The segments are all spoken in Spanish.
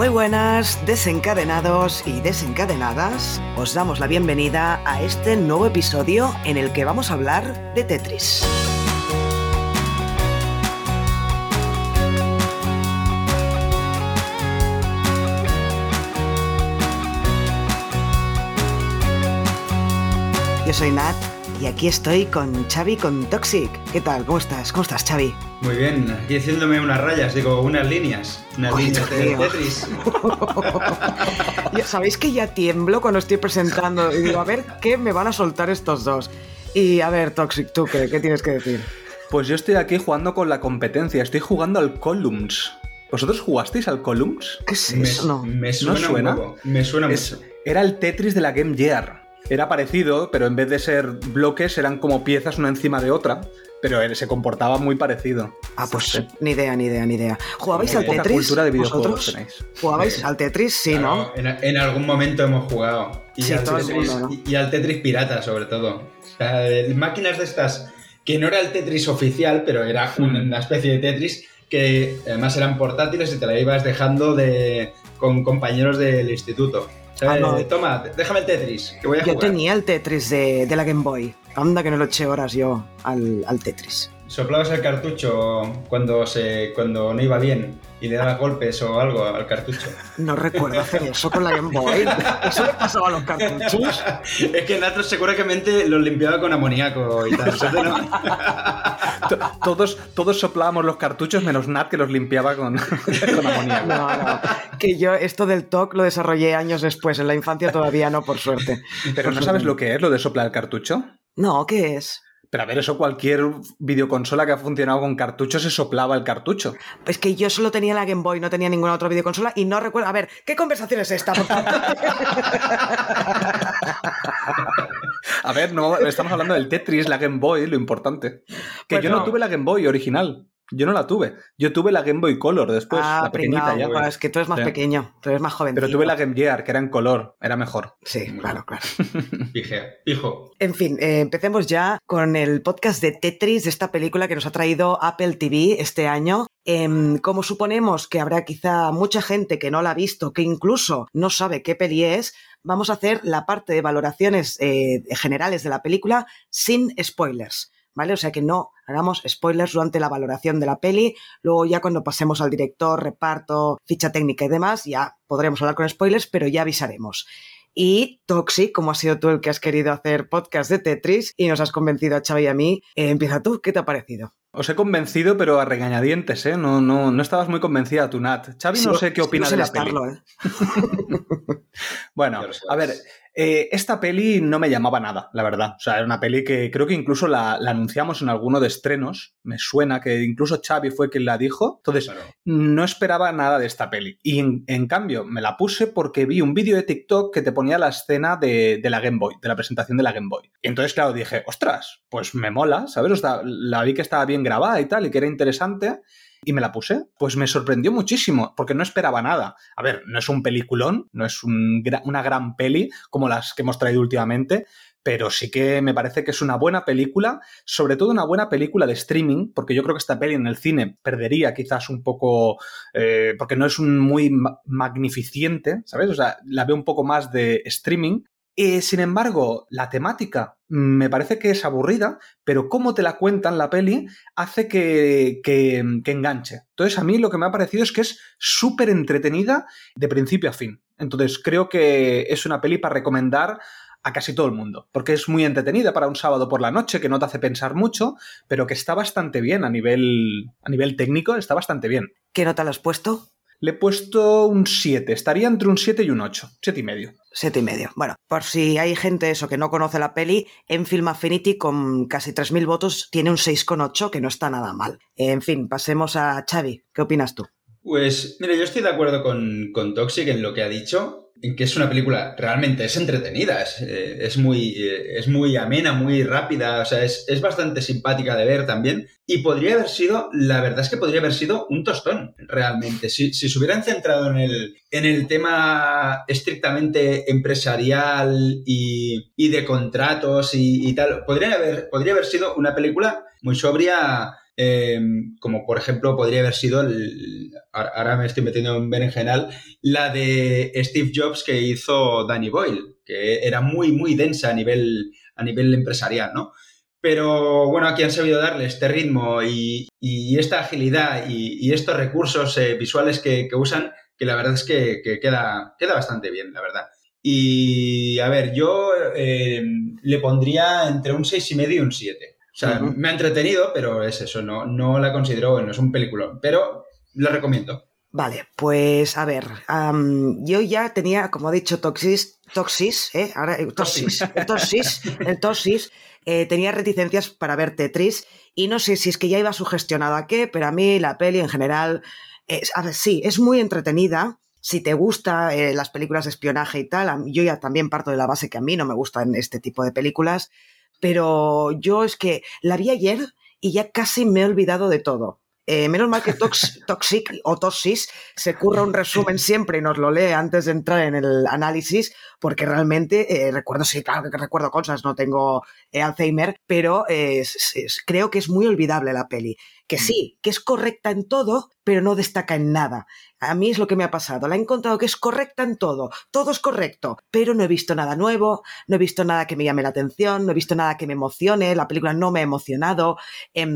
Muy buenas, desencadenados y desencadenadas. Os damos la bienvenida a este nuevo episodio en el que vamos a hablar de Tetris. Yo soy Nat y aquí estoy con Xavi con Toxic. ¿Qué tal? ¿Cómo estás? ¿Cómo estás, Xavi? Muy bien, aquí haciéndome unas rayas, digo, unas líneas, unas líneas de. Tetris. Ya Sabéis que ya tiemblo cuando estoy presentando y digo, a ver qué me van a soltar estos dos. Y a ver, Toxic, ¿tú qué, qué tienes que decir? Pues yo estoy aquí jugando con la competencia, estoy jugando al Columns. ¿Vosotros jugasteis al Columns? ¿Qué es Me, eso? No. me suena, ¿No suena? un poco, me suena Es- mucho. era el Tetris de la Game Gear. Era parecido, pero en vez de ser bloques eran como piezas una encima de otra, pero él se comportaba muy parecido. Ah, pues ni idea, ni idea, ni idea. ¿Jugabais al Tetris? cultura de videojuegos ¿Vosotros? tenéis. ¿Jugabais al Tetris? Sí, ¿no? En, en algún momento hemos jugado. Y, Sí, al Tetris, mundo, ¿no? y- y al Tetris pirata, sobre todo. O sea, de- máquinas de estas, que no era el Tetris oficial, pero era una, una especie de Tetris que además eran portátiles y te la ibas dejando de, con compañeros del instituto. Ah, no. de, Toma, déjame el Tetris, que voy a Yo jugar. tenía el Tetris de, de la Game Boy. Anda que no lo eché horas yo al, al Tetris. Soplabas el cartucho cuando, se, cuando no iba bien y le dabas golpes o algo al cartucho. No recuerdo hacer eso con la Game Boy. ¿Eso le pasaba a los cartuchos? es que Natros seguramente los limpiaba con amoníaco y tal. No- Todos, todos soplábamos los cartuchos menos Nat que los limpiaba con, con amoníaco. No, no. Que yo esto del TOC lo desarrollé años después. En la infancia todavía no, por suerte. Pero ¿no sabes lo que es lo de soplar el cartucho? No, ¿qué es? Pero a ver, eso cualquier videoconsola que ha funcionado con cartucho se soplaba el cartucho. Es que yo solo tenía la Game Boy, no tenía ninguna otra videoconsola y no recuerdo. A ver, ¿qué conversación es esta? por? A ver, no, estamos hablando del Tetris, la Game Boy, lo importante. Que Pues yo no. no. tuve la Game Boy original. Yo no la tuve. Yo tuve la Game Boy Color después, ah, la pequeñita pringao, ya. es que tú eres más Sí. pequeño, tú eres más joven. Pero tuve la Game Gear, que era en color, era mejor. Sí, Muy claro, claro. Pijo. En fin, eh, empecemos ya con el podcast de Tetris, de esta película que nos ha traído Apple TV este año. Em, como suponemos que habrá quizá mucha gente que no la ha visto, que incluso no sabe qué peli es, vamos a hacer la parte de valoraciones eh, generales de la película sin spoilers. ¿Vale? O sea que no hagamos spoilers durante la valoración de la peli. Luego ya cuando pasemos al director, reparto, ficha técnica y demás, ya podremos hablar con spoilers, pero ya avisaremos. Y Toxic, como has sido tú el que has querido hacer podcast de Tetris y nos has convencido a Xavi y a mí, eh, empieza tú, ¿qué te ha parecido? Os he convencido, pero a regañadientes, ¿eh? No, no, no estabas muy convencida tú, Nat. Xavi no sé qué opina de la peli. estarlo, ¿eh? Bueno, a ver, eh, esta peli no me llamaba nada, la verdad. O sea, era una peli que creo que incluso la, la anunciamos en alguno de estrenos. Me suena que incluso Xavi fue quien la dijo. Entonces, Claro. no esperaba nada de esta peli. Y en, en cambio, me la puse porque vi un vídeo de TikTok que te ponía la escena de, de la Game Boy, de la presentación de la Game Boy. Y entonces, claro, dije, ostras, pues me mola, ¿sabes? O sea, la vi que estaba bien grabada y tal, y que era interesante. Y me la puse. Pues me sorprendió muchísimo, porque no esperaba nada. A ver, no es un peliculón, no es una gran peli como las que hemos traído últimamente, pero sí que me parece que es una buena película, sobre todo una buena película de streaming, porque yo creo que esta peli en el cine perdería quizás un poco, eh, porque no es un muy ma- magnificente, ¿sabes? O sea, la veo un poco más de streaming. Eh, sin embargo, la temática mm, me parece que es aburrida, pero cómo te la cuentan la peli hace que, que, enganche. Entonces, a mí lo que me ha parecido es que es súper entretenida de principio a fin. Entonces, creo que es una peli para recomendar a casi todo el mundo, porque es muy entretenida para un sábado por la noche, que no te hace pensar mucho, pero que está bastante bien a nivel, a nivel técnico, está bastante bien. ¿Qué nota le has puesto? Le he puesto un 7. Estaría entre un 7 y un 8. 7 y medio. Siete y medio. Bueno, por si hay gente eso que no conoce la peli, en Film Affinity con casi 3.000 votos tiene un 6,8 que no está nada mal. En fin, pasemos a Xavi. ¿Qué opinas tú? Pues mira, yo estoy de acuerdo con, con Toxic en lo que ha dicho en que es una película realmente es entretenida, es, eh, es muy, eh, es muy amena, muy rápida, o sea, es, es, bastante simpática de ver también. Y podría haber sido, la verdad es que podría haber sido un tostón, realmente. Si, si se hubieran centrado en el, en el tema estrictamente empresarial y, y de contratos y, y, tal, podría haber, podría haber sido una película muy sobria eh, como por ejemplo podría haber sido, ahora me estoy metiendo en berenjenal, la de Steve Jobs que hizo Danny Boyle, que era muy, muy densa a nivel, a nivel empresarial, ¿no? Pero bueno, aquí han sabido darle este ritmo y, y esta agilidad y, estos recursos eh, visuales que, usan, que la verdad es que, que, queda, queda bastante bien, la verdad. Y a ver, yo eh, le pondría entre un 6,5 y un 7. O sea, uh -huh. me ha entretenido, pero es eso, no, no la considero, bueno, es un peliculón, pero lo recomiendo. Vale, pues a ver, um, yo ya tenía, como he dicho, Toxis, Toxis, ¿eh? Ahora, eh, Toxis, el Toxis, el Toxis, eh, tenía reticencias para ver Tetris y no sé si es que ya iba sugestionado a qué, pero a mí la peli en general, es, a ver, sí, es muy entretenida, si te gusta eh, las películas de espionaje y tal, yo ya también parto de la base que a mí no me gustan este tipo de películas, pero yo es que la vi ayer y ya casi me he olvidado de todo. Eh, menos mal que Tox, Toxic o Toxis se curra un resumen siempre y nos lo lee antes de entrar en el análisis, porque realmente eh, recuerdo, sí, claro que recuerdo cosas, no tengo eh, Alzheimer, pero es, es, creo que es muy olvidable la peli. Que sí, que es correcta en todo, pero no destaca en nada. A mí es lo que me ha pasado. La he encontrado que es correcta en todo. Todo es correcto, pero no he visto nada nuevo, no he visto nada que me llame la atención, no he visto nada que me emocione, la película no me ha emocionado. Eh,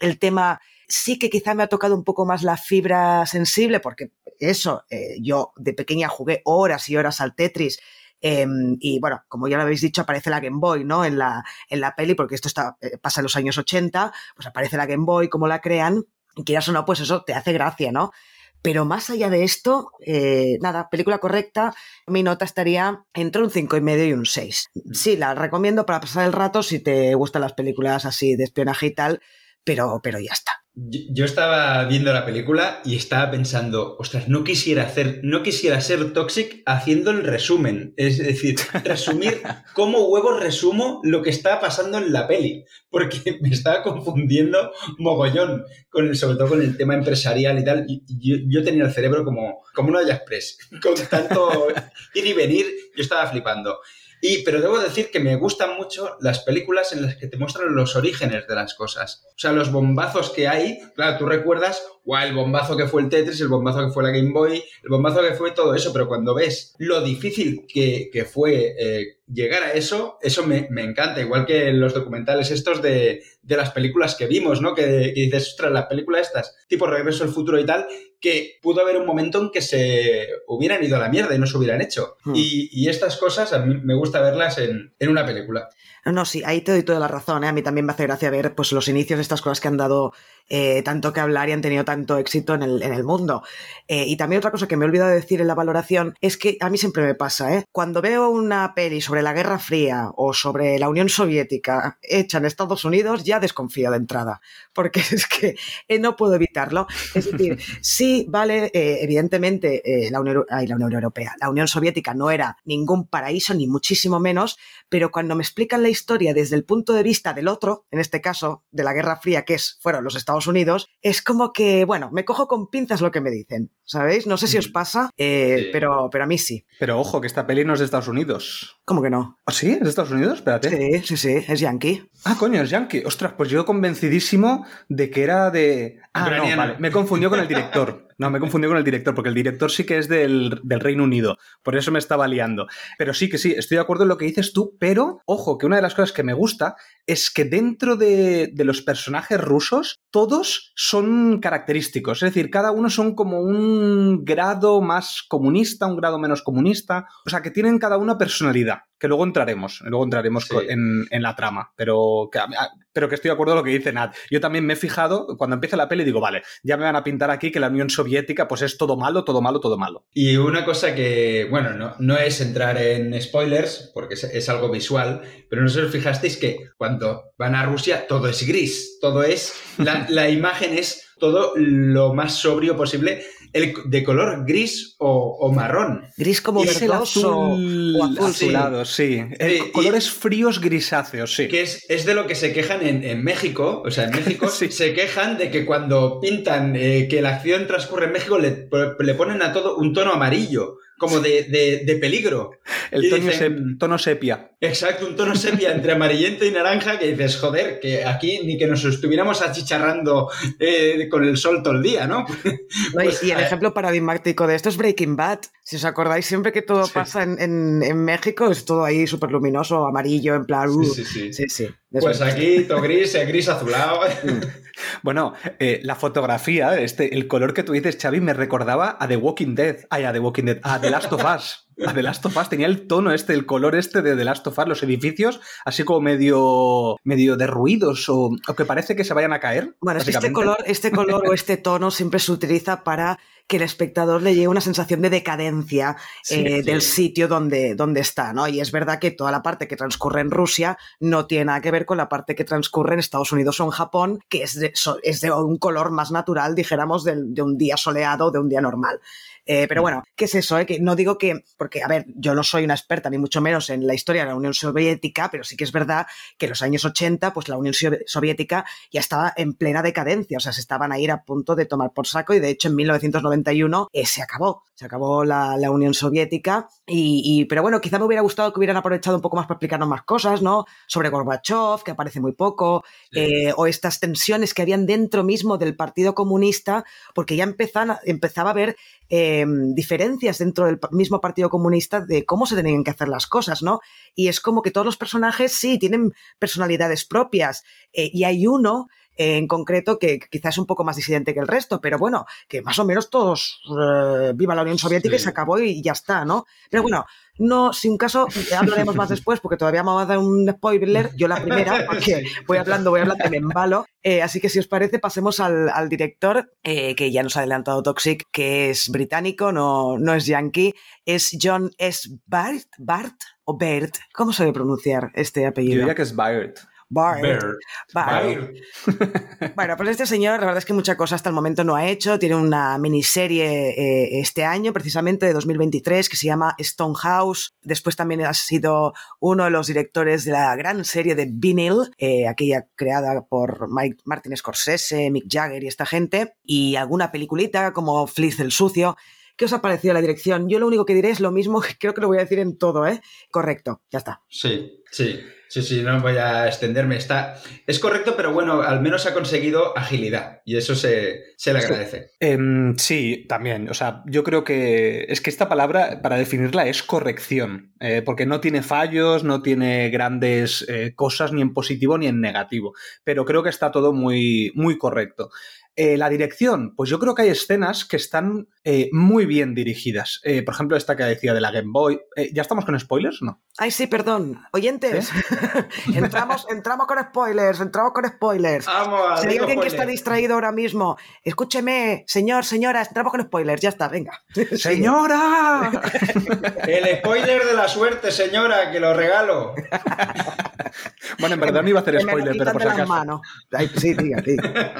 el tema sí que quizá me ha tocado un poco más la fibra sensible, porque eso, eh, yo de pequeña jugué horas y horas al Tetris. Eh, y bueno, como ya lo habéis dicho, aparece la Game Boy, ¿no? En la, en la peli, porque esto está, eh, pasa en los años 80, pues aparece la Game Boy, como la crean, y quieras o no, pues eso te hace gracia, ¿no? Pero más allá de esto, eh, nada, película correcta, mi nota estaría entre un cinco y medio y un 6. Sí, la recomiendo para pasar el rato si te gustan las películas así de espionaje y tal, pero, pero ya está. Yo estaba viendo la película y estaba pensando, ostras, no quisiera hacer, no quisiera ser Toxic haciendo el resumen. Es decir, resumir cómo huevos resumo lo que está pasando en la peli. Porque me estaba confundiendo mogollón, con sobre todo con el tema empresarial y tal. Yo tenía el cerebro como, como una olla express. Con tanto ir y venir, yo estaba flipando. Y, pero debo decir que me gustan mucho las películas en las que te muestran los orígenes de las cosas. O sea, los bombazos que hay. Claro, tú recuerdas, guau, el bombazo que fue el Tetris, el bombazo que fue la Game Boy, el bombazo que fue todo eso, pero cuando ves lo difícil que, que fue eh, llegar a eso, eso me, me, encanta. Igual que los documentales estos de, de las películas que vimos, ¿no? Que, que dices, ostras, las películas estas, tipo Regreso al Futuro y tal, que pudo haber un momento en que se hubieran ido a la mierda y no se hubieran hecho. Hmm. Y, y, estas cosas a mí me gusta verlas en, en una película. No, no, sí, ahí te doy toda la razón. ¿eh? A mí también me hace gracia ver pues, los inicios de estas cosas que han dado eh, tanto que hablar y han tenido tanto éxito en el, en el mundo. Eh, y también otra cosa que me he olvidado de decir en la valoración es que a mí siempre me pasa, ¿eh? Cuando veo una peli sobre la Guerra Fría o sobre la Unión Soviética hecha en Estados Unidos, ya desconfío de entrada, porque es que eh, no puedo evitarlo. Es decir, sí, vale, evidentemente la, Unión, ay, la Unión Europea, la Unión Soviética no era ningún paraíso, ni muchísimo menos, pero cuando me explican la historia desde el punto de vista del otro, en este caso de la Guerra Fría, que es, fueron los Estados Unidos, es como que, bueno, me cojo con pinzas lo que me dicen, ¿sabéis? No sé si os pasa, eh, sí. pero, pero a mí sí. Pero ojo, que esta peli no es de Estados Unidos. ¿Cómo que no? ¿Ah, sí? ¿Es de Estados Unidos? Espérate. Sí, sí, sí, es yankee. Ah, coño, es yankee. Ostras, pues yo convencidísimo de que era de... Ah, no, vale, me confundió con el director. No, me confundió con el director, porque el director sí que es del, del, Reino Unido. Por eso me estaba liando. Pero sí que sí, estoy de acuerdo en lo que dices tú, pero ojo, que una de las cosas que me gusta es que dentro de, de los personajes rusos, todos son característicos. Es decir, cada uno son como un grado más comunista, un grado menos comunista. O sea, que tienen cada una personalidad que luego entraremos, luego entraremos Sí. en, en la trama, pero que, pero que estoy de acuerdo con lo que dice Nat. Yo también me he fijado, cuando empieza la peli digo, vale, ya me van a pintar aquí que la Unión Soviética pues es todo malo, todo malo, todo malo. Y una cosa que, bueno, no, no es entrar en spoilers, porque es, es algo visual, pero no sé si os fijasteis que cuando van a Rusia todo es gris, todo es, la, la imagen es todo lo más sobrio posible, el, de color gris o, o marrón. Gris como Es verdoso azul, o azul. sí. azulado, sí. Eh, y- colores fríos grisáceos, sí. Que es, es de lo que se quejan en, en México. O sea, en México Sí. se quejan de que cuando pintan eh, que la acción transcurre en México le, le ponen a todo un tono amarillo, como de, de- de peligro. El tono, dicen- sep- tono sepia. Exacto, un tono sepia entre amarillento y naranja que dices, joder, que aquí ni que nos estuviéramos achicharrando eh, con el sol todo el día, ¿no? Y- Pues, y el eh, ejemplo paradigmático de esto es Breaking Bad. Si os acordáis, siempre que todo Sí. pasa en, en- en México es todo ahí súper luminoso, amarillo, en plan... uh, Sí, sí, sí. sí, sí. Pues aquí todo gris, eh, gris azulado. Bueno, eh, la fotografía, este, el color que tú dices, Xavi, me recordaba a The Walking Dead. Ay, a The Walking Dead, a The Last of Us. A The Last of Us tenía el tono este, el color este de The Last of Us, los edificios, así como medio, medio derruidos o, o que parece que se vayan a caer. Bueno, es que este color, este color o este tono siempre se utiliza para que el espectador le llegue una sensación de decadencia Sí, eh, sí. del sitio donde, donde está, ¿no? Y es verdad que toda la parte que transcurre en Rusia no tiene nada que ver con la parte que transcurre en Estados Unidos o en Japón, que es de, es de un color más natural, dijéramos, del- de un día soleado, de un día normal. Eh, pero bueno, ¿qué es eso? eh? Que no digo que, porque, a ver, yo no soy una experta, ni mucho menos en la historia de la Unión Soviética, pero sí que es verdad que en los años 80, pues la Unión Sovi- Soviética ya estaba en plena decadencia, o sea, se estaban a ir a punto de tomar por saco y de hecho en 1991 eh, se acabó, se acabó la, la Unión Soviética y, y- pero bueno, quizá me hubiera gustado que hubieran aprovechado un poco más para explicarnos más cosas, ¿no? Sobre Gorbachev, que aparece muy poco, eh, o estas tensiones que habían dentro mismo del Partido Comunista, porque ya empezan, empezaba a haber eh, diferencias dentro del mismo Partido Comunista de cómo se tenían que hacer las cosas, ¿no? Y es como que todos los personajes sí tienen personalidades propias eh, y hay uno eh, en concreto que quizás es un poco más disidente que el resto, pero bueno, que más o menos todos eh, viva la Unión Soviética y se acabó y ya está, ¿no? Pero bueno, no, si un caso, hablaremos más después porque todavía me va a dar un spoiler, yo la primera, porque voy hablando, voy hablando me embalo. Eh, así que si os parece, pasemos al, al director, eh, que ya nos ha adelantado Toxic, que es británico, no, no es yankee, es John S. Bart, Bart o Bert, ¿cómo se debe pronunciar este Yo apellido? diría que es. Bart. Bear. Bart. Bear. Bueno, pues este señor, la verdad es que mucha cosa hasta el momento no ha hecho. Tiene una miniserie eh, este año, precisamente de 2023, que se llama Stonehouse. Después también ha sido uno de los directores de la gran serie de Vinyl, eh, aquella creada por Mike, Martin Scorsese, Mick Jagger y esta gente. Y alguna peliculita como Fliz el Sucio. ¿Qué os ha parecido la dirección? Yo lo único que diré es lo mismo, que creo que lo voy a decir en todo, ¿eh? Correcto, ya está. Sí, sí, sí, sí, no voy a extenderme. Está, es correcto, pero bueno, al menos ha conseguido agilidad y eso se, se le Sí. agradece. Em, sí, también. O sea, yo creo que es que esta palabra, para definirla, es corrección, eh, porque no tiene fallos, no tiene grandes eh, cosas ni en positivo ni en negativo, pero creo que está todo muy, muy correcto. Eh, la dirección, pues yo creo que hay escenas que están eh, muy bien dirigidas. Eh, por ejemplo, esta que decía de la Game Boy. Eh, ¿Ya estamos con spoilers o no? Ay, sí, perdón. Oyentes, entramos, entramos con spoilers, entramos con spoilers. Vamos, Si hay alguien que está distraído ahora mismo, escúcheme, señor, señora, entramos con spoilers, ya está, venga. ¡Señora! El spoiler de la suerte, señora, que lo regalo. bueno, en verdad no iba a hacer spoiler, pero por si acaso. manos. Ay, sí, diga, diga.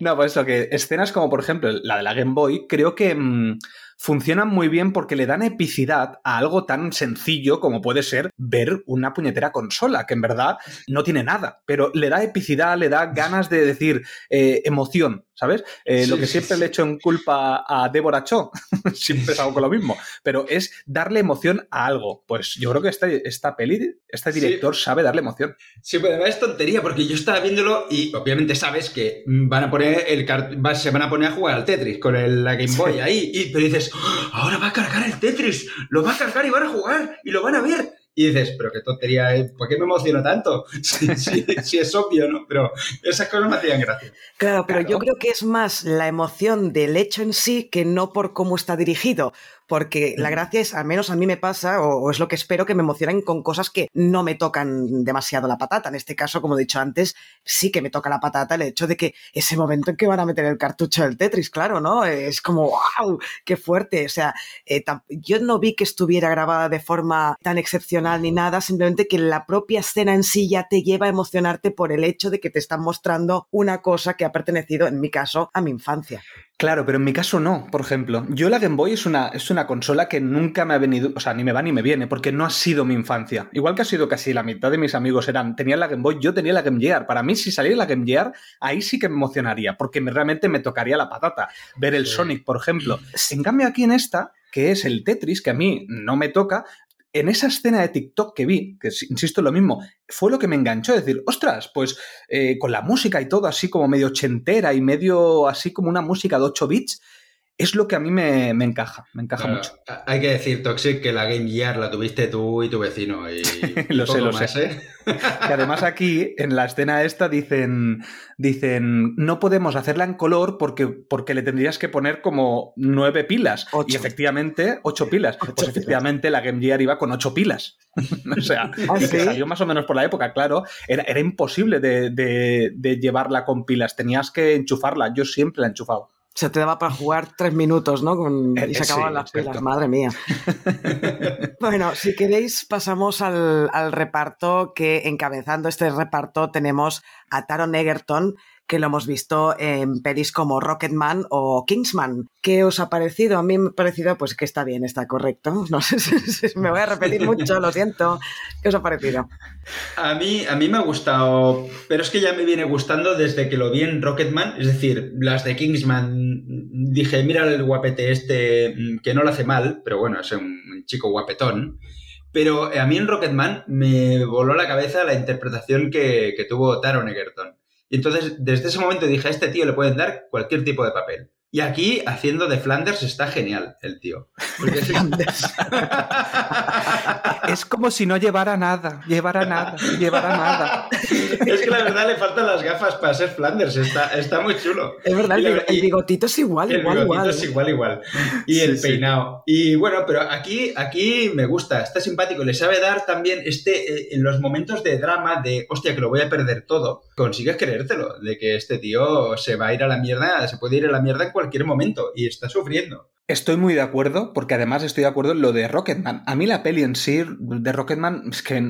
No, pues eso, que escenas como por ejemplo la de la Game Boy, creo que mm, funcionan muy bien porque le dan epicidad a algo tan sencillo como puede ser ver una puñetera consola, que en verdad no tiene nada, pero le da epicidad, le da ganas de decir eh, emoción, ¿sabes? Eh, Sí, lo que sí, siempre sí. le echo en culpa a Débora Cho, siempre es algo con lo mismo, pero es darle emoción a algo. Pues yo creo que este, esta peli, este Sí. director sabe darle emoción. Sí, además es tontería, porque yo estaba viéndolo y obviamente sabes que van a poner el va- se van a poner a jugar al Tetris con el- la Game Boy ahí, y, pero dices, "Oh, ahora va a cargar el Tetris, lo va a cargar y van a jugar y lo van a ver. Y dices, pero qué tontería, ¿eh? ¿por qué me emociono tanto? Si, es obvio, ¿no? Pero esas cosas me hacían gracia. Claro, pero yo creo que es más la emoción del hecho en sí que no por cómo está dirigido porque la gracia es, al menos a mí me pasa, o, es lo que espero, que me emocionen con cosas que no me tocan demasiado la patata. En este caso, como he dicho antes, sí que me toca la patata el hecho de que ese momento en que van a meter el cartucho del Tetris, claro, ¿no? Es como, wow, qué fuerte. O sea, eh, yo no vi que estuviera grabada de forma tan excepcional ni nada, simplemente que la propia escena en sí ya te lleva a emocionarte por el hecho de que te están mostrando una cosa que ha pertenecido, en mi caso, a mi infancia. Claro, pero en mi caso no, por ejemplo. Yo la Game Boy es una, es una consola que nunca me ha venido, o sea, ni me va ni me viene, porque no ha sido mi infancia. Igual que ha sido casi la mitad de mis amigos eran, tenían la Game Boy, yo tenía la Game Gear. Para mí, si saliera la Game Gear, ahí sí que me emocionaría, porque realmente me tocaría la patata. Ver el Sonic, por ejemplo. En cambio, aquí en esta, que es el Tetris, que a mí no me toca, en esa escena de TikTok que vi, que insisto lo mismo, fue lo que me enganchó, decir, ostras, pues eh, con la música y todo así como medio ochentera y medio así como una música de 8 bits, es lo que a mí me, encaja, me encaja mucho. Hay que decir, Toxic, que la Game Gear la tuviste tú y tu vecino. Y lo sé, lo sé. ¿eh? que además aquí, en la escena esta, dicen, dicen, no podemos hacerla en color porque, porque le tendrías que poner como nueve pilas. Y efectivamente, ocho pilas. pues efectivamente la Game Gear iba con ocho pilas. o sea, ¿Ah, que salió más o menos por la época, claro. Era, era imposible de, de llevarla con pilas. Tenías que enchufarla. Yo siempre la he enchufado se te daba para jugar tres minutos, ¿no? y se acababan las pilas, madre mía. bueno, si queréis, pasamos al, al, reparto que encabezando este reparto tenemos a Taron Egerton, que lo hemos visto en pelis como Rocketman o Kingsman. ¿Qué os ha parecido? A mí me ha parecido pues que está bien, está correcto. No sé si me voy a repetir mucho, lo siento. ¿Qué os ha parecido? A mí, a mí me ha gustado, pero es que ya me viene gustando desde que lo vi en Rocketman, es decir, las de Kingsman, dije, mira el guapete este, mm, que no lo hace mal, pero bueno, es un chico guapetón. Pero a mí en Rocketman me voló la cabeza la interpretación que, que tuvo Taron Egerton. Y entonces, desde ese momento dije, a este tío le pueden dar cualquier tipo de papel. Y aquí, haciendo de Flanders, está genial el tío. es como si no llevara nada, llevara nada, llevara nada. es que la verdad le faltan las gafas para ser Flanders, está, está muy chulo. Es verdad, el, bigotito es igual, el igual, bigotito es igual, igual. Y el peinado. Y bueno, pero aquí, aquí me gusta, está simpático, le sabe dar también este, eh, en los momentos de drama, de hostia, que lo voy a perder todo, consigues creértelo, de que este tío se va a ir a la mierda, se puede ir a la mierda cualquier momento y está sufriendo. Estoy muy de acuerdo, porque además estoy de acuerdo en lo de Rocketman. A mí la peli en sí de Rocketman es que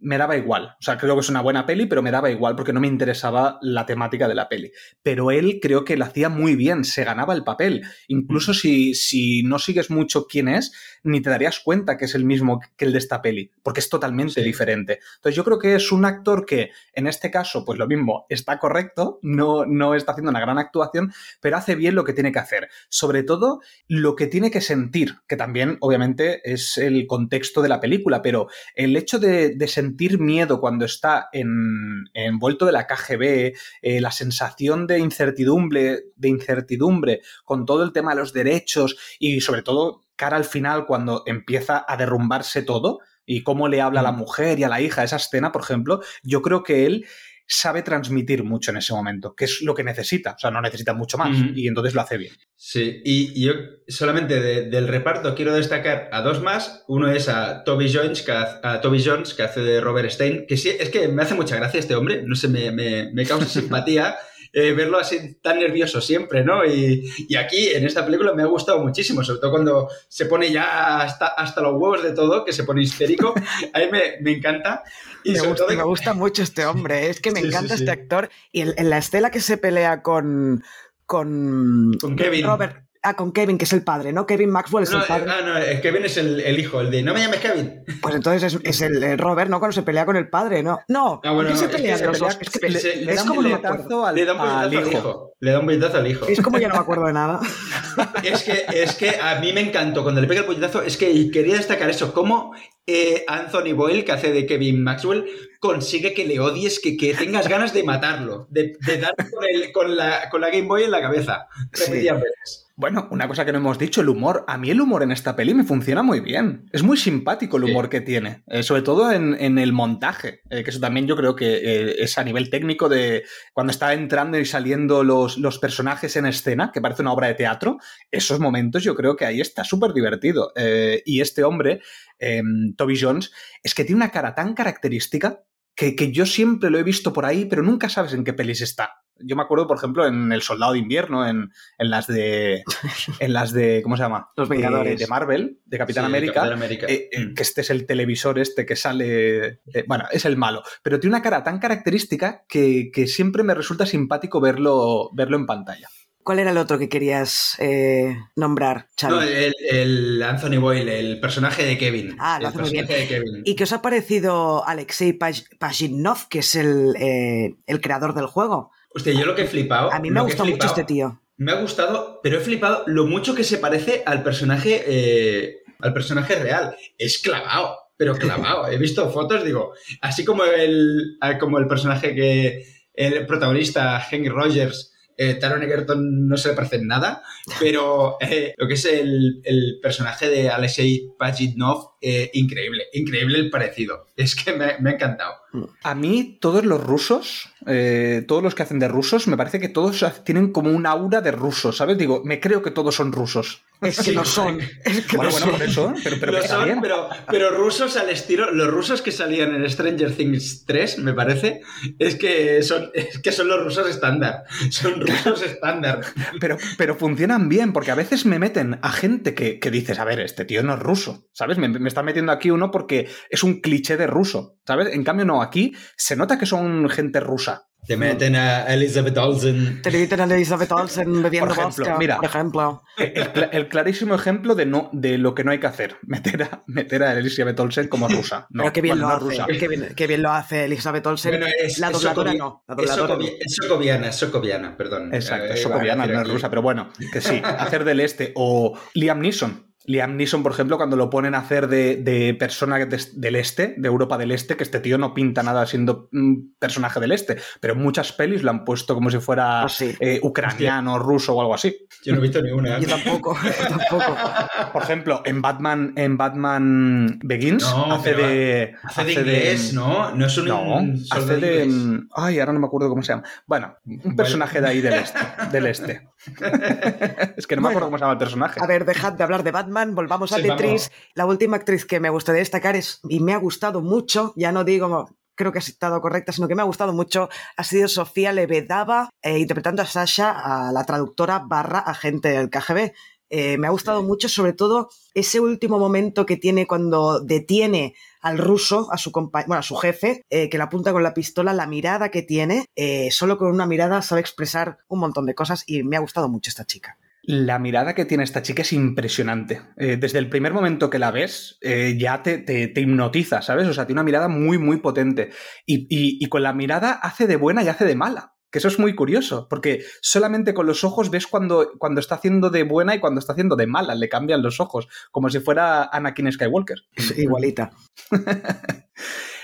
me daba igual. O sea, creo que es una buena peli, pero me daba igual porque no me interesaba la temática de la peli. Pero él creo que lo hacía muy bien, se ganaba el papel. Incluso si, si no sigues mucho quién es, ni te darías cuenta que es el mismo que el de esta peli, porque es totalmente diferente. Entonces yo creo que es un actor que en este caso, pues lo mismo, está correcto, no, no está haciendo una gran actuación, pero hace bien lo que tiene que hacer. Sobre todo lo que tiene que sentir, que también obviamente es el contexto de la película, pero el hecho de, sentir miedo cuando está en, envuelto de la KGB, eh, la sensación de incertidumbre, de incertidumbre con todo el tema de los derechos y sobre todo cara al final cuando empieza a derrumbarse todo y cómo le habla a la mm. mujer y a la hija, esa escena, por ejemplo, yo creo que él sabe transmitir mucho en ese momento, que es lo que necesita, o sea, no necesita mucho más y entonces lo hace bien. Sí, y, yo solamente del reparto quiero destacar a dos más, uno es a Toby Jones, que, a Toby Jones, que hace de Robert Stein, que sí, es que me hace mucha gracia este hombre, no sé, me, me causa simpatía. Eh, verlo así tan nervioso siempre, ¿no? Y, aquí en esta película me ha gustado muchísimo, sobre todo cuando se pone ya hasta, hasta los huevos de todo, que se pone histérico, a mí me, encanta. Y me, gusta, me gusta mucho este hombre, es que me encanta este actor. Y en, la estela que se pelea con, con, con Kevin. Robert, Ah, con Kevin, que es el padre, ¿no? Kevin Maxwell es el padre. Ah, no, Kevin es el, hijo, el de no me llames Kevin. Pues entonces es, el, Robert, ¿no? Cuando se pelea con el padre, ¿no? No, ah, bueno, se pelea? Es, que le, da un puñetazo al, le da un al, hijo. Le da un puñetazo al hijo. Es como ya no me acuerdo de nada. es, que, es que a mí me encantó cuando le pega el puñetazo, es que quería destacar eso, cómo eh, Anthony Boyle, que hace de Kevin Maxwell, consigue que le odies, que, que tengas ganas de matarlo, de, de dar con, la, con, la, Game Boy en la cabeza repetidas veces. Bueno, una cosa que no hemos dicho, el humor. A mí el humor en esta peli me funciona muy bien. Es muy simpático el humor que tiene, eh, sobre todo en, el montaje, eh, que eso también yo creo que eh, es a nivel técnico de cuando está entrando y saliendo los, los, personajes en escena, que parece una obra de teatro, esos momentos yo creo que ahí está súper divertido. y este hombre, em, Toby Jones, es que tiene una cara tan característica que, que, yo siempre lo he visto por ahí, pero nunca sabes en qué pelis está. Yo me acuerdo, por ejemplo, en El Soldado de Invierno, en, en las de. En las de. ¿Cómo se llama? Los Vengadores. De, Marvel, de Capitán América. Eh, eh, mm. Que este es el televisor este que sale. Eh, bueno, es el malo. Pero tiene una cara tan característica que, que siempre me resulta simpático verlo, verlo en pantalla. ¿Cuál era el otro que querías nombrar, No, el, Anthony Boyle, el personaje de Kevin. Ah, lo hace muy bien. ¿Y qué os ha parecido Alexei Pajitnov, que es el, el creador del juego? Hostia, yo lo que he flipado. A mí me ha gustado mucho este tío. Me ha gustado, pero he flipado lo mucho que se parece al personaje, eh, al personaje real. Es clavado, pero clavado. he visto fotos, digo, así como el, como el personaje que el protagonista Henry Rogers eh, Taron Egerton no se le parece en nada, pero eh, lo que es el, personaje de Alexei Pajitnov, eh, increíble, increíble el parecido. Es que me, me, ha encantado. A mí, todos los rusos, eh, todos los que hacen de rusos, me parece que todos tienen como un aura de rusos, ¿sabes? Digo, me creo que todos son rusos. Es que no son. bueno, bueno, por eso, pero, pero, son, pero, rusos al estilo, los rusos que salían en Stranger Things 3, me parece, es que son, que son los rusos estándar. Son rusos estándar. Pero, pero funcionan bien, porque a veces me meten a gente que, dices, a ver, este tío no es ruso, ¿sabes? Me, me está metiendo aquí uno porque es un cliché de ruso, ¿sabes? En cambio, no, aquí se nota que son gente rusa. Te meten a Elizabeth Olsen. Te meten a Elizabeth Olsen bebiendo por ejemplo, mira, por ejemplo. El, clarísimo ejemplo de, no, de lo que no hay que hacer. Meter a, meter a Elizabeth Olsen como rusa. No, Pero qué bien, lo hace, Qué bien, lo hace Elizabeth Olsen. la dobladora no. La dobladora es, socoviana, es socoviana, perdón. Exacto, es eh, socoviana, no es rusa. Pero bueno, que sí, hacer del este. O Liam Neeson Liam Neeson, por ejemplo, cuando lo ponen a hacer de, persona del este, de Europa del Este, que este tío no pinta nada siendo un personaje del este, pero muchas pelis lo han puesto como si fuera ah, eh, ucraniano, ruso o algo así. Yo no he visto ninguna. Yo tampoco, tampoco. Por ejemplo, en Batman, en Batman Begins hace de. Hace, de inglés, ¿no? No es un. No, hace de. Ay, ahora no me acuerdo cómo se llama. Bueno, un personaje de ahí del este. Del este. es que no me acuerdo cómo se llama el personaje. A ver, dejad de hablar de Batman, volvamos a Tetris. La última actriz que me gustaría destacar es, y me ha gustado mucho, ya no digo creo que ha estado correcta, sino que me ha gustado mucho, ha sido Sofía Levedava, eh, interpretando a Sasha, a la traductora barra agente del KGB. Eh, me ha gustado mucho, sobre todo ese último momento que tiene cuando detiene al ruso, a su bueno, a su jefe, eh, que le apunta con la pistola, la mirada que tiene, eh, solo con una mirada sabe expresar un montón de cosas y me ha gustado mucho esta chica. La mirada que tiene esta chica es impresionante. desde el primer momento que la ves, ya te, te, hipnotiza, ¿sabes? O sea, tiene una mirada muy, muy potente. y, con la mirada hace de buena y hace de mala. Que eso es muy curioso, porque solamente con los ojos ves cuando, cuando está haciendo de buena y cuando está haciendo de mala, le cambian los ojos, como si fuera Anakin Skywalker. Igualita.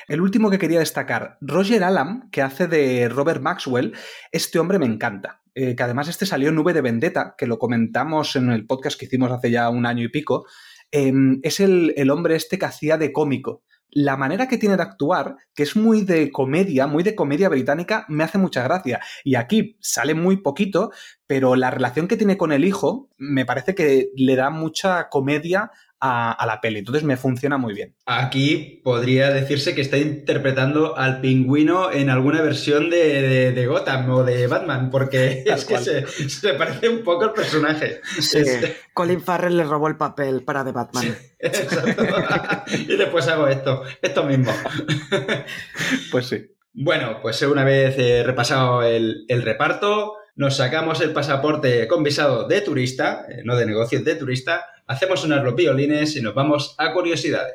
El último que quería destacar, Roger Allam, que hace de Robert Maxwell, este hombre me encanta. Eh, que además este salió en Nube de Vendetta, que lo comentamos en el podcast que hicimos hace ya un año y pico. Em, es el, el hombre este que hacía de cómico la manera que tiene de actuar, que es muy de comedia, muy de comedia británica, me hace mucha gracia. Y aquí sale muy poquito, pero la relación que tiene con el hijo me parece que le da mucha comedia a, la peli. Entonces me funciona muy bien. Aquí podría decirse que está interpretando al pingüino en alguna versión de, Gotham o de Batman, porque es que se, parece un poco al personaje. Colin Farrell le robó el papel para The Batman. y después hago esto, esto mismo. pues sí. Bueno, pues una vez repasado el, el reparto, nos sacamos el pasaporte con visado de turista, eh, no de negocio, de turista, hacemos unas ropiolines y nos vamos a curiosidades.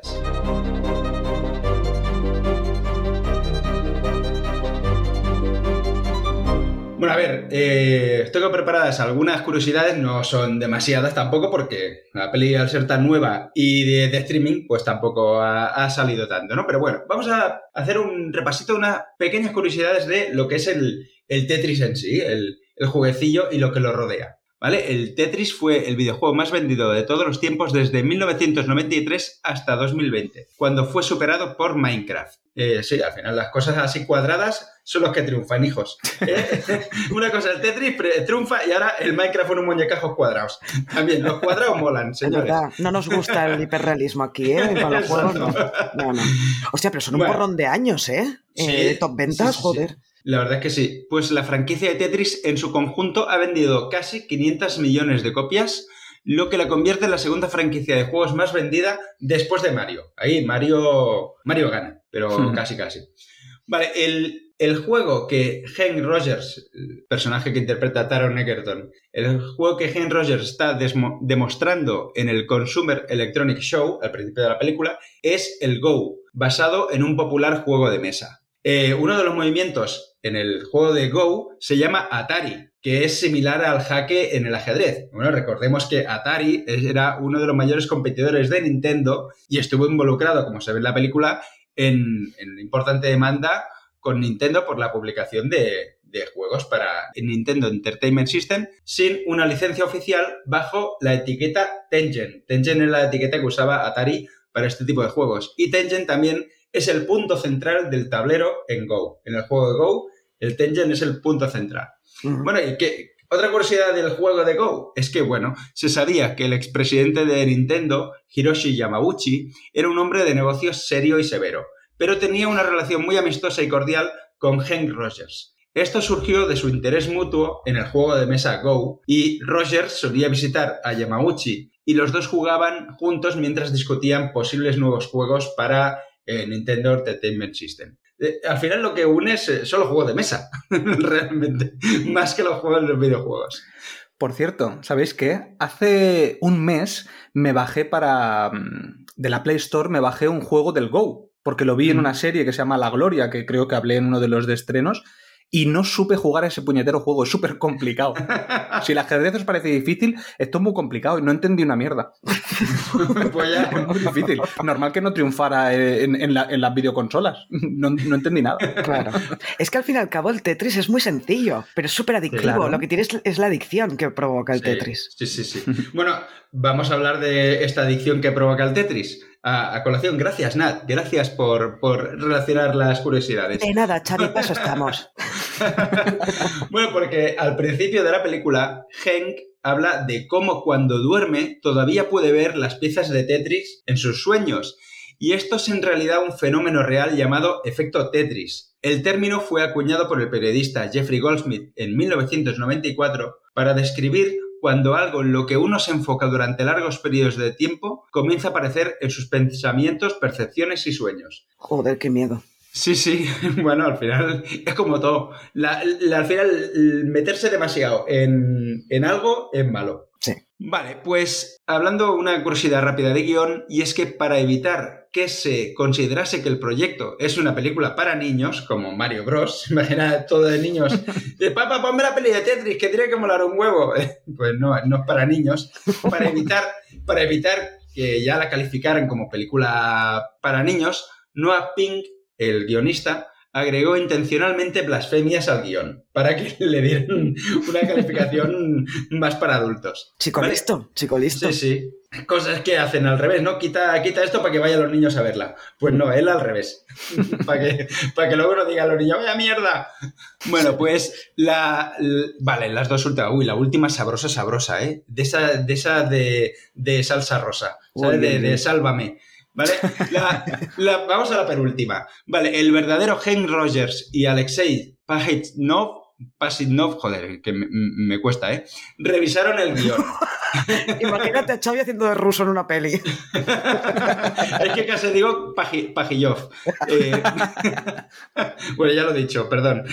Bueno, a ver, eh, tengo preparadas algunas curiosidades, no son demasiadas tampoco, porque la peli al ser tan nueva y de, streaming, pues tampoco ha, salido tanto, ¿no? Pero bueno, vamos a hacer un repasito, unas pequeñas curiosidades de lo que es el, Tetris en sí, el, el y lo que lo rodea. ¿Vale? El Tetris fue el videojuego más vendido de todos los tiempos desde 1993 hasta 2020, cuando fue superado por Minecraft. Eh, sí, al final las cosas así cuadradas son los que triunfan, hijos. Eh, una cosa, el Tetris triunfa y ahora el Minecraft en un muñecajos cuadrados. También, los cuadrados molan, señores. no nos gusta el hiperrealismo aquí, ¿eh? Con los juegos no. no, no. Hostia, pero son un porrón de años, ¿eh? eh top ventas, joder. La verdad es que sí. Pues la franquicia de Tetris en su conjunto ha vendido casi 500 millones de copias, lo que la convierte en la segunda franquicia de juegos más vendida después de Mario. Ahí Mario, Mario gana, pero casi casi. Vale, el, el juego que Hank Rogers, el personaje que interpreta a Taron Egerton, el juego que Hank Rogers está demostrando en el Consumer Electronic Show, al principio de la película, es el Go, basado en un popular juego de mesa. Eh, uno de los movimientos en el juego de Go se llama Atari, que es similar al jaque en el ajedrez. Bueno, recordemos que Atari era uno de los mayores competidores de Nintendo y estuvo involucrado, como se ve en la película, en, importante demanda con Nintendo por la publicación de, de juegos para Nintendo Entertainment System sin una licencia oficial bajo la etiqueta Tengen. Tengen es la etiqueta que usaba Atari para este tipo de juegos. Y Tengen también es el punto central del tablero en Go. En el juego de Go, el Tengen es el punto central. Bueno, y que otra curiosidad del juego de Go es que, bueno, se sabía que el expresidente de Nintendo, Hiroshi Yamauchi, era un hombre de negocios serio y severo, pero tenía una relación muy amistosa y cordial con Hank Rogers. Esto surgió de su interés mutuo en el juego de mesa Go y Rogers solía visitar a Yamauchi y los dos jugaban juntos mientras discutían posibles nuevos juegos para eh, Nintendo Entertainment System. Eh, al final lo que une es eh, solo juegos de mesa, realmente, más que los juegos de los videojuegos. Por cierto, ¿sabéis qué? Hace un mes me bajé para... Mm, de la Play Store me bajé un juego del Go, porque lo vi en mm. una serie que se llama La Gloria, que creo que hablé en uno de los de estrenos, y no supe jugar a ese puñetero juego. Es súper complicado. si el ajedrez os parece difícil, esto es muy complicado y no entendí una mierda. pues ya. Es muy difícil. Normal que no triunfara en, las videoconsolas. No, entendí nada. Claro. Es que al fin y al cabo el Tetris es muy sencillo, pero es súper adictivo. Lo que tiene es, la adicción que provoca el Tetris. Sí, sí, sí. bueno, vamos a hablar de esta adicción que provoca el Tetris a, colación. Gracias, Nat. Gracias por, relacionar las curiosidades. De nada, Xavi, paso estamos. bueno, porque al principio de la película, Hank habla de cómo cuando duerme todavía puede ver las piezas de Tetris en sus sueños. Y esto es en realidad un fenómeno real llamado efecto Tetris. El término fue acuñado por el periodista Jeffrey Goldsmith en 1994 para describir cuando algo en lo que uno se enfoca durante largos periodos de tiempo comienza a aparecer en sus pensamientos, percepciones y sueños. Joder, qué miedo. Sí, sí, bueno, al final es como todo. al final, meterse demasiado en, en algo es malo. Sí. Vale, pues hablando una curiosidad rápida de guion, y es que para evitar que se considerase que el proyecto es una película para niños, como Mario Bros, imagina todo de niños, de papá, ponme la peli de Tetris, que tiene que molar un huevo. Pues no, no es para niños, para evitar, para evitar que ya la calificaran como película para niños, Noah Pink, el guionista, agregó intencionalmente blasfemias al guion para que le dieran una calificación más para adultos. Chico listo, chico listo. Sí, sí. Cosas que hacen al revés, ¿no? Quita, quita esto para que vayan los niños a verla. Pues no, él al revés. para, que, para que luego no digan los niños, ¡vaya mierda! Bueno, pues la, Vale, las dos últimas. Uy, la última sabrosa, sabrosa, ¿eh? De esa de, esa de, de salsa rosa. ¿Sabes? de, de Sálvame. ¿Vale? vamos a la penúltima. Vale, el verdadero Hank Rogers y Alexei Pajitnov, Pasitnov, joder, que me, cuesta, ¿eh? Revisaron el guion. Imagínate a Xavi haciendo de ruso en una peli. es que casi digo Pajillov. Eh, bueno, ya lo he dicho, perdón.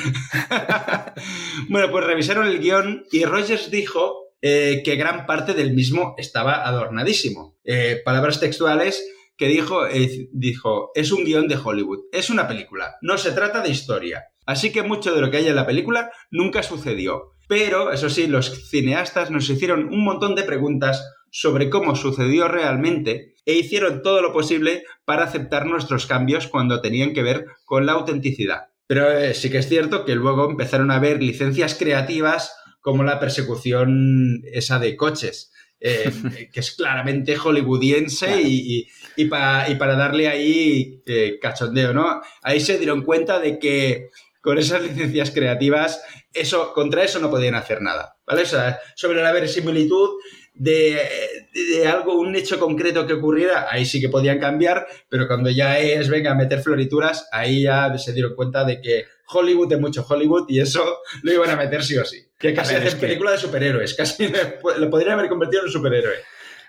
bueno, pues revisaron el guion y Rogers dijo eh, que gran parte del mismo estaba adornadísimo. Eh, palabras textuales que dijo, dijo, es un guion de Hollywood, es una película, no se trata de historia. Así que mucho de lo que hay en la película nunca sucedió. Pero, eso sí, los cineastas nos hicieron un montón de preguntas sobre cómo sucedió realmente e hicieron todo lo posible para aceptar nuestros cambios cuando tenían que ver con la autenticidad. Pero eh, sí que es cierto que luego empezaron a haber licencias creativas como la persecución esa de coches. Eh, que es claramente hollywoodiense y, para darle ahí eh, cachondeo, ¿no? Ahí se dieron cuenta de que con esas licencias creativas, eso, contra eso no podían hacer nada, ¿vale? O sea, sobre la verosimilitud de, de, algo, un hecho concreto que ocurriera, ahí sí que podían cambiar, pero cuando ya es, venga, a meter florituras, ahí ya se dieron cuenta de que Hollywood es mucho Hollywood y eso lo iban a meter sí o sí. Que casi hacen película de superhéroes, casi lo podrían haber convertido en un superhéroe.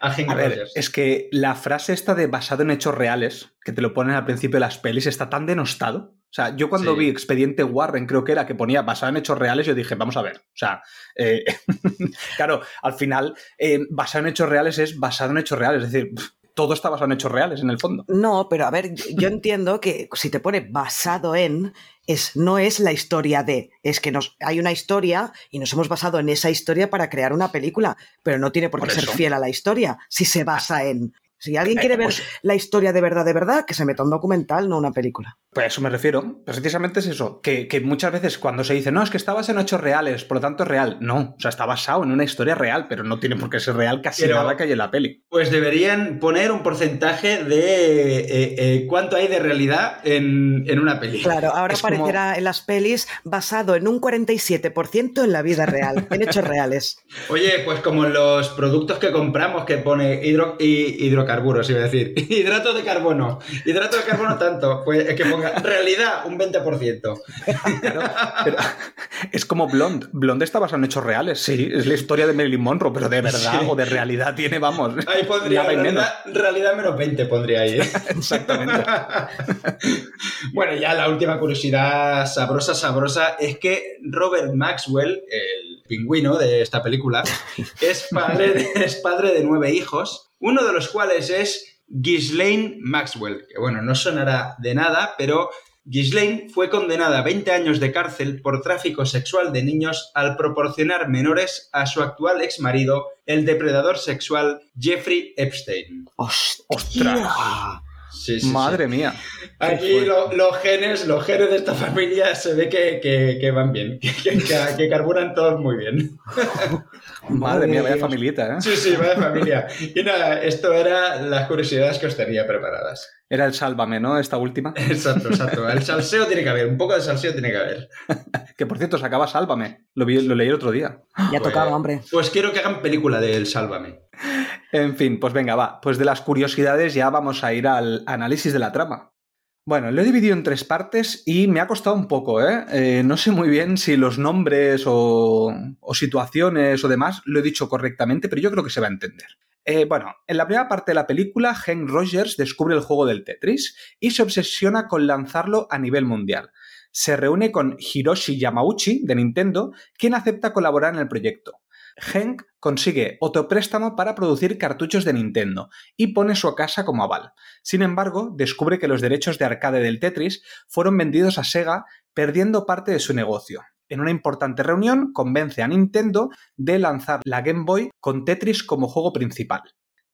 A, ver, es que la frase esta de basado en hechos reales, que te lo ponen al principio de las pelis, está tan denostado. O sea, yo cuando vi Expediente Warren, creo que era que ponía basado en hechos reales, yo dije, vamos a ver. O sea, eh, claro, al final, eh, basado en hechos reales es basado en hechos reales. Es decir, todo está basado en hechos reales, en el fondo. No, pero a ver, yo entiendo que si te pone basado en, es, no es la historia de, es que nos, hay una historia y nos hemos basado en esa historia para crear una película, pero no tiene por qué ser fiel a la historia si se basa en. Si alguien quiere ver pues la historia de verdad, de verdad, que se meta un documental, no una película. Pues a eso me refiero. Precisamente es eso. Que, muchas veces cuando se dice, no, es que está basado en hechos reales, por lo tanto es real. No, o sea, está basado en una historia real, pero no tiene por qué ser real casi nada que hay en la peli. Pues deberían poner un porcentaje de eh, eh, cuánto hay de realidad en, una peli. Claro, ahora aparecerá en las pelis basado en un 47% en la vida real, en hechos reales. Oye, pues como los productos que compramos que pone hidro, hidrocarburos hidrocarburos, iba a decir. Hidrato de carbono. Hidrato de carbono tanto. Pues es que ponga realidad un 20%. es como Blonde. Blonde está basado en hechos reales, sí. Es la historia de Marilyn Monroe, pero de verdad o de realidad tiene, vamos. Ahí pondría realidad, realidad, menos 20, pondría ahí. ¿eh? Exactamente. bueno, ya la última curiosidad sabrosa, sabrosa, es que Robert Maxwell, el pingüino de esta película, es padre es padre de nueve hijos uno de los cuales es Ghislaine Maxwell, que bueno, no sonará de nada, pero Ghislaine fue condenada a 20 años de cárcel por tráfico sexual de niños al proporcionar menores a su actual ex marido, el depredador sexual Jeffrey Epstein. ¡Ostras! Madre mía. Aquí los genes, los genes de esta familia se ve que, van bien, que, carburan todos muy bien. Madre mía, vaya familieta, ¿eh? Sí, sí, vaya familia. Y nada, esto era las curiosidades que os tenía preparadas. Era el sálvame, ¿no? Esta última. Exacto, exacto. El salseo tiene que haber, un poco de salseo tiene que haber. que por cierto, se acaba Sálvame. Lo, lo leí el otro día. Ya tocaba, pues, hombre. Pues quiero que hagan película del Sálvame. En fin, pues venga, va. Pues de las curiosidades ya vamos a ir al análisis de la trama. Bueno, lo he dividido en tres partes y me ha costado un poco, ¿eh? eh no sé muy bien si los nombres o, situaciones o demás lo he dicho correctamente, pero yo creo que se va a entender. Eh, bueno, en la primera parte de la película, Hank Rogers descubre el juego del Tetris y se obsesiona con lanzarlo a nivel mundial. Se reúne con Hiroshi Yamauchi de Nintendo, quien acepta colaborar en el proyecto. Hank consigue otro préstamo para producir cartuchos de Nintendo y pone su casa como aval. Sin embargo, descubre que los derechos de arcade del Tetris fueron vendidos a Sega, perdiendo parte de su negocio. En una importante reunión, convence a Nintendo de lanzar la Game Boy con Tetris como juego principal.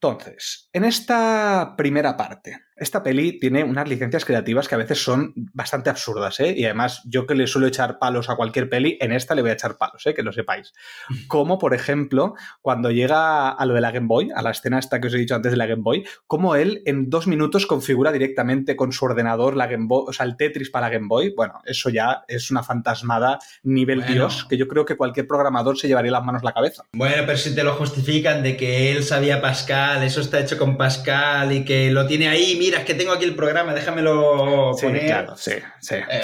Entonces, en esta primera parte, esta peli tiene unas licencias creativas que a veces son bastante absurdas, ¿eh? Y además, yo que le suelo echar palos a cualquier peli, en esta le voy a echar palos, ¿eh? Que lo sepáis. Como, por ejemplo, cuando llega a lo de la Game Boy, a la escena esta que os he dicho antes de la Game Boy, como él en dos minutos configura directamente con su ordenador la Game Boy, o sea, el Tetris para la Game Boy. Bueno, eso ya es una fantasmada nivel Dios, que yo creo que cualquier programador se llevaría las manos a la cabeza. Bueno, pero si te lo justifican de que él sabía Pascal, eso está hecho con Pascal y que lo tiene ahí, mira, es que tengo aquí el programa, déjamelo poner. Sí, claro, sí, sí. Eh,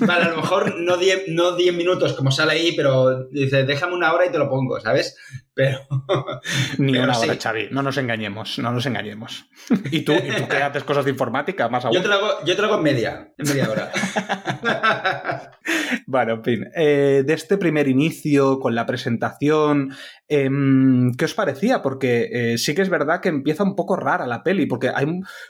vale, a lo mejor no 10 no diez minutos como sale ahí, pero dice, déjame una hora y te lo pongo, ¿sabes? Pero. Ni una hora, Xavi. No nos engañemos, no nos engañemos. ¿Y tú, ¿Y tú que haces cosas de informática? Más aún. Yo te lo hago, yo te lo hago en media, en media hora. bueno, en fin. Eh, de este primer inicio, con la presentación, em, ¿qué os parecía? Porque eh, sí que es verdad que empieza un poco rara la peli, porque hay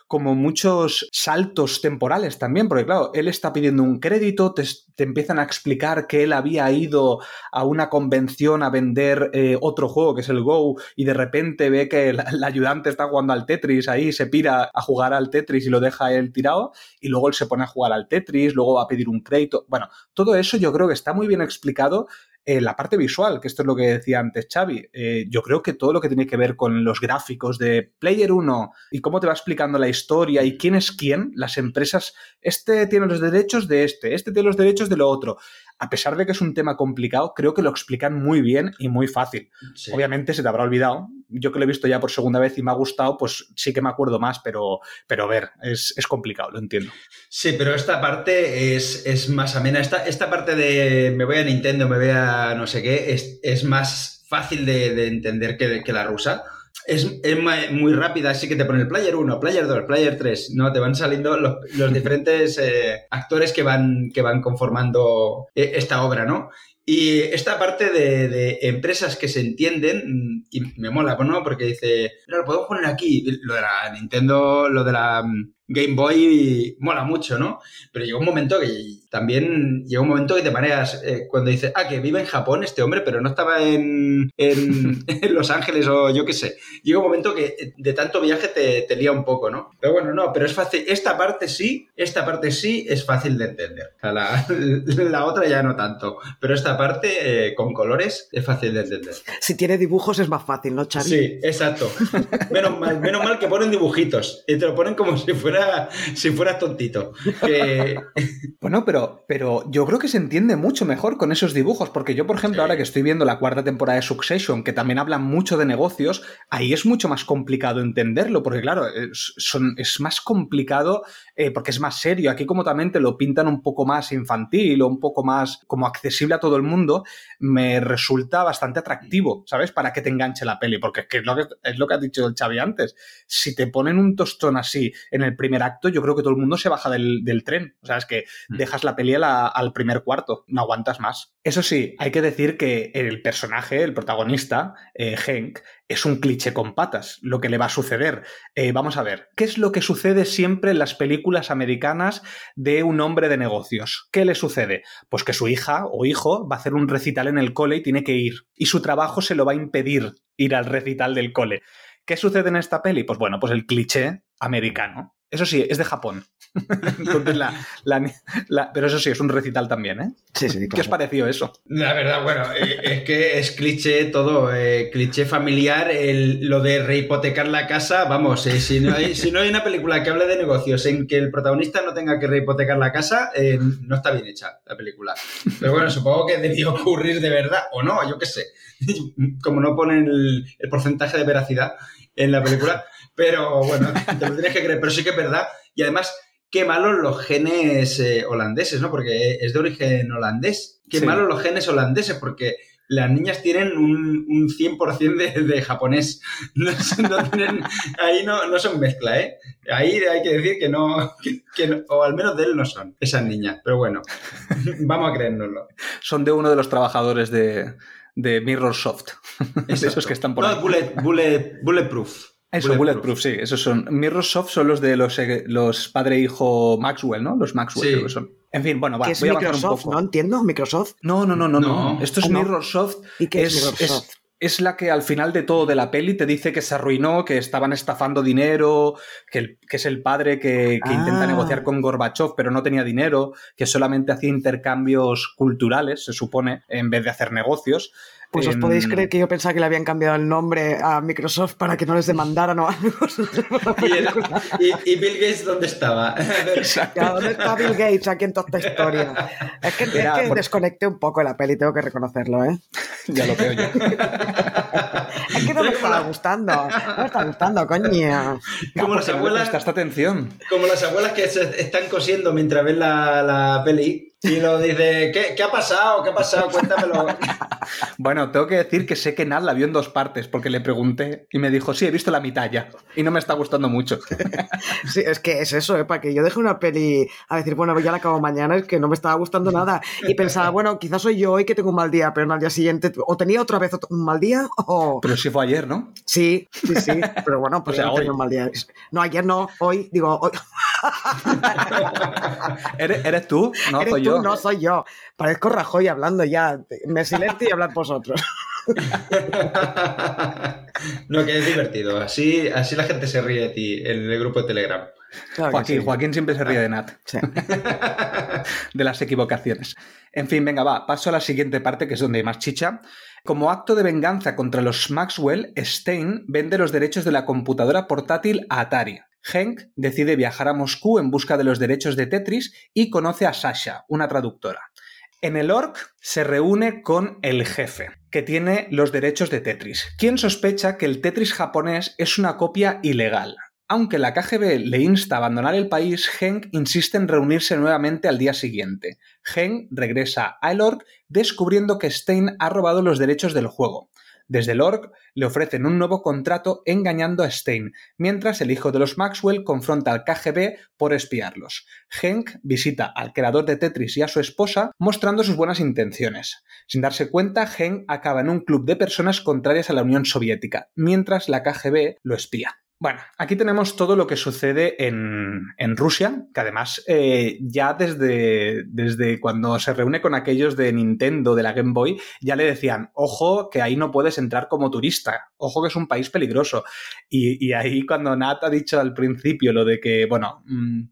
como muchos saltos temporales también, porque claro, él está pidiendo un crédito, te, empiezan a explicar que él había ido a una convención a vender eh, otro juego que es el Go y de repente ve que el, ayudante está jugando al Tetris ahí, se pira a jugar al Tetris y lo deja él tirado y luego él se pone a jugar al Tetris, luego va a pedir un crédito. Bueno, todo eso yo creo que está muy bien explicado eh, la parte visual, que esto es lo que decía antes Xavi. Eh, yo creo que todo lo que tiene que ver con los gráficos de Player 1 y cómo te va explicando la historia y quién es quién, las empresas, este tiene los derechos de este, este tiene los derechos de lo otro a pesar de que es un tema complicado, creo que lo explican muy bien y muy fácil. Obviamente se te habrá olvidado. Yo que lo he visto ya por segunda vez y me ha gustado, pues sí que me acuerdo más, pero, pero a ver, es, complicado, lo entiendo. Sí, pero esta parte es, más amena. Esta, esta parte de me voy a Nintendo, me voy a no sé qué, es, más fácil de, entender que, que la rusa es, muy rápida, así que te pone el player 1, player 2, player 3, ¿no? Te van saliendo los, diferentes eh, actores que van, que van conformando eh, esta obra, ¿no? Y esta parte de, empresas que se entienden, y me mola, ¿no? Porque dice, lo podemos poner aquí, lo de la Nintendo, lo de la mm, Game Boy mola mucho, ¿no? Pero llegó un momento que también llegó un momento que te mareas eh, cuando dices, ah, que vive en Japón este hombre, pero no estaba en, en, Los Ángeles o yo qué sé. Llega un momento que de tanto viaje te, te, lía un poco, ¿no? Pero bueno, no, pero es fácil. Esta parte sí, esta parte sí es fácil de entender. la, la, otra ya no tanto. Pero esta parte eh, con colores es fácil de entender. Si tiene dibujos es más fácil, ¿no, Charlie? Sí, exacto. Menos mal, menos mal que ponen dibujitos. Y te lo ponen como si fuera si fuera tontito. Bueno, pero, pero yo creo que se entiende mucho mejor con esos dibujos, porque yo, por ejemplo, ahora que estoy viendo la cuarta temporada de Succession, que también habla mucho de negocios, ahí es mucho más complicado entenderlo, porque claro, es, son, es más complicado eh, porque es más serio. Aquí como también te lo pintan un poco más infantil o un poco más como accesible a todo el mundo, me resulta bastante atractivo, ¿sabes? Para que te enganche la peli, porque es, lo que, es lo que ha dicho el Xavi antes. Si te ponen un tostón así en el primer acto, yo creo que todo el mundo se baja del, tren. O sea, es que mm. dejas la peli al primer cuarto, no aguantas más. Eso sí, hay que decir que el personaje, el protagonista, eh, Hank, es un cliché con patas, lo que le va a suceder. Eh, vamos a ver, ¿qué es lo que sucede siempre en las películas americanas de un hombre de negocios? ¿Qué le sucede? Pues que su hija o hijo va a hacer un recital en el cole y tiene que ir. Y su trabajo se lo va a impedir ir al recital del cole. ¿Qué sucede en esta peli? Pues bueno, pues el cliché americano. Eso sí, es de Japón. pero eso sí, es un recital también, ¿eh? Sí, sí. ¿Qué os pareció eso? La verdad, bueno, eh, es que es cliché todo, eh, cliché familiar, lo de rehipotecar la casa, vamos, eh, si, no hay, si no hay una película que hable de negocios en que el protagonista no tenga que rehipotecar la casa, no está bien hecha la película. Pero bueno, supongo que debió ocurrir de verdad, o no, yo qué sé. Como no ponen el porcentaje de veracidad en la película. Pero bueno, te lo tienes que creer. Pero sí que es verdad. Y además, qué malos los genes eh, holandeses, ¿no? Porque es de origen holandés. Qué malos los genes holandeses, porque las niñas tienen un, un 100% de, de, japonés. No, tienen, ahí no, no, son mezcla, ¿eh? Ahí hay que decir que no, que, o al menos de él no son esas niñas. Pero bueno, vamos a creérnoslo. Son de uno de los trabajadores de, de Mirror Soft. esos que están por no, Bullet, bullet, bulletproof. Eso, Bulletproof. sí, esos son. Mirrorsoft son los de los, eh, los padre-hijo e Maxwell, ¿no? Los Maxwell, creo que son. En fin, bueno, va, ¿Qué es Microsoft? No entiendo, ¿Microsoft? No, no, no, no, no. Esto es Mirrorsoft. ¿Y qué es, Microsoft? Es, la que al final de todo de la peli te dice que se arruinó, que estaban estafando dinero, que, que es el padre que, intenta ah. negociar con Gorbachev, pero no tenía dinero, que solamente hacía intercambios culturales, se supone, en vez de hacer negocios. Pues os podéis creer que yo pensaba que le habían cambiado el nombre a Microsoft para que no les demandaran o algo. ¿Y, Bill Gates dónde estaba? ¿Dónde está Bill Gates aquí en toda esta historia? Es que, desconecté un poco la peli, tengo que reconocerlo, ¿eh? Ya lo veo yo. es que no me estaba gustando. No me está gustando, coño. Como las abuelas. atención. Como las abuelas que se están cosiendo mientras ven la, la peli y lo dice, ¿qué, ha pasado? ¿Qué ha pasado? Cuéntamelo. bueno, tengo que decir que sé que Nat la vio en dos partes, porque le pregunté y me dijo, sí, he visto la mitad ya. Y no me está gustando mucho. sí, es que es eso, ¿eh? Para que yo deje una peli a decir, bueno, ya la acabo mañana, es que no me estaba gustando nada. Y pensaba, bueno, quizás soy yo hoy que tengo un mal día, pero al día siguiente, o tenía otra vez un mal día, o. Pero sí fue ayer, ¿no? Sí, sí, sí. Pero bueno, pues ya tenía un mal día. No, ayer no, hoy, digo, hoy. ¿Eres, tú? No, soy yo. No soy yo. Parezco Rajoy hablando ya. Me silencio y hablar vosotros. no, que es divertido. Así, así la gente se ríe de ti en el grupo de Telegram. Joaquín, Joaquín siempre se ríe de Nat. de las equivocaciones. En fin, venga, va, paso a la siguiente parte, que es donde hay más chicha. Como acto de venganza contra los Maxwell, Stein vende los derechos de la computadora portátil a Atari. Hank decide viajar a Moscú en busca de los derechos de Tetris y conoce a Sasha, una traductora. En el ORC se reúne con el jefe, que tiene los derechos de Tetris, quien sospecha que el Tetris japonés es una copia ilegal. Aunque la KGB le insta a abandonar el país, Hank insiste en reunirse nuevamente al día siguiente. Hank regresa a el ORC descubriendo que Stein ha robado los derechos del juego. Desde el org le ofrecen un nuevo contrato engañando a Stein, mientras el hijo de los Maxwell confronta al KGB por espiarlos. Henk visita al creador de Tetris y a su esposa mostrando sus buenas intenciones. Sin darse cuenta, Henk acaba en un club de personas contrarias a la Unión Soviética, mientras la KGB lo espía. Bueno, aquí tenemos todo lo que sucede en, Rusia, que además eh, ya desde, desde cuando se reúne con aquellos de Nintendo, de la Game Boy, ya le decían, ojo, que ahí no puedes entrar como turista, ojo que es un país peligroso. Y, ahí cuando Nat ha dicho al principio lo de que, bueno... Mm,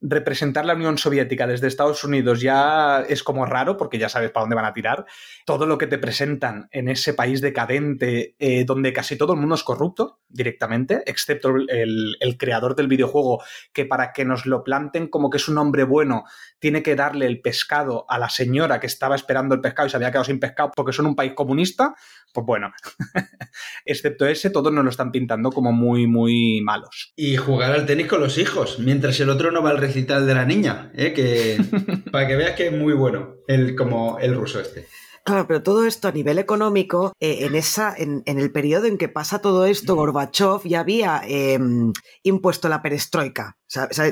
representar la Unión Soviética desde Estados Unidos ya es como raro porque ya sabes para dónde van a tirar. Todo lo que te presentan en ese país decadente eh, donde casi todo el mundo es corrupto directamente, excepto el, creador del videojuego que para que nos lo planten como que es un hombre bueno tiene que darle el pescado a la señora que estaba esperando el pescado y se había quedado sin pescado porque son un país comunista. Pues bueno, excepto ese, todos nos lo están pintando como muy, muy malos. Y jugar al tenis con los hijos, mientras el otro no va al recital de la niña, ¿eh? que para que veas que es muy bueno, el, como el ruso este. Claro, pero todo esto a nivel económico, eh, en, esa, en, el periodo en que pasa todo esto, Gorbachev ya había em, impuesto la perestroika.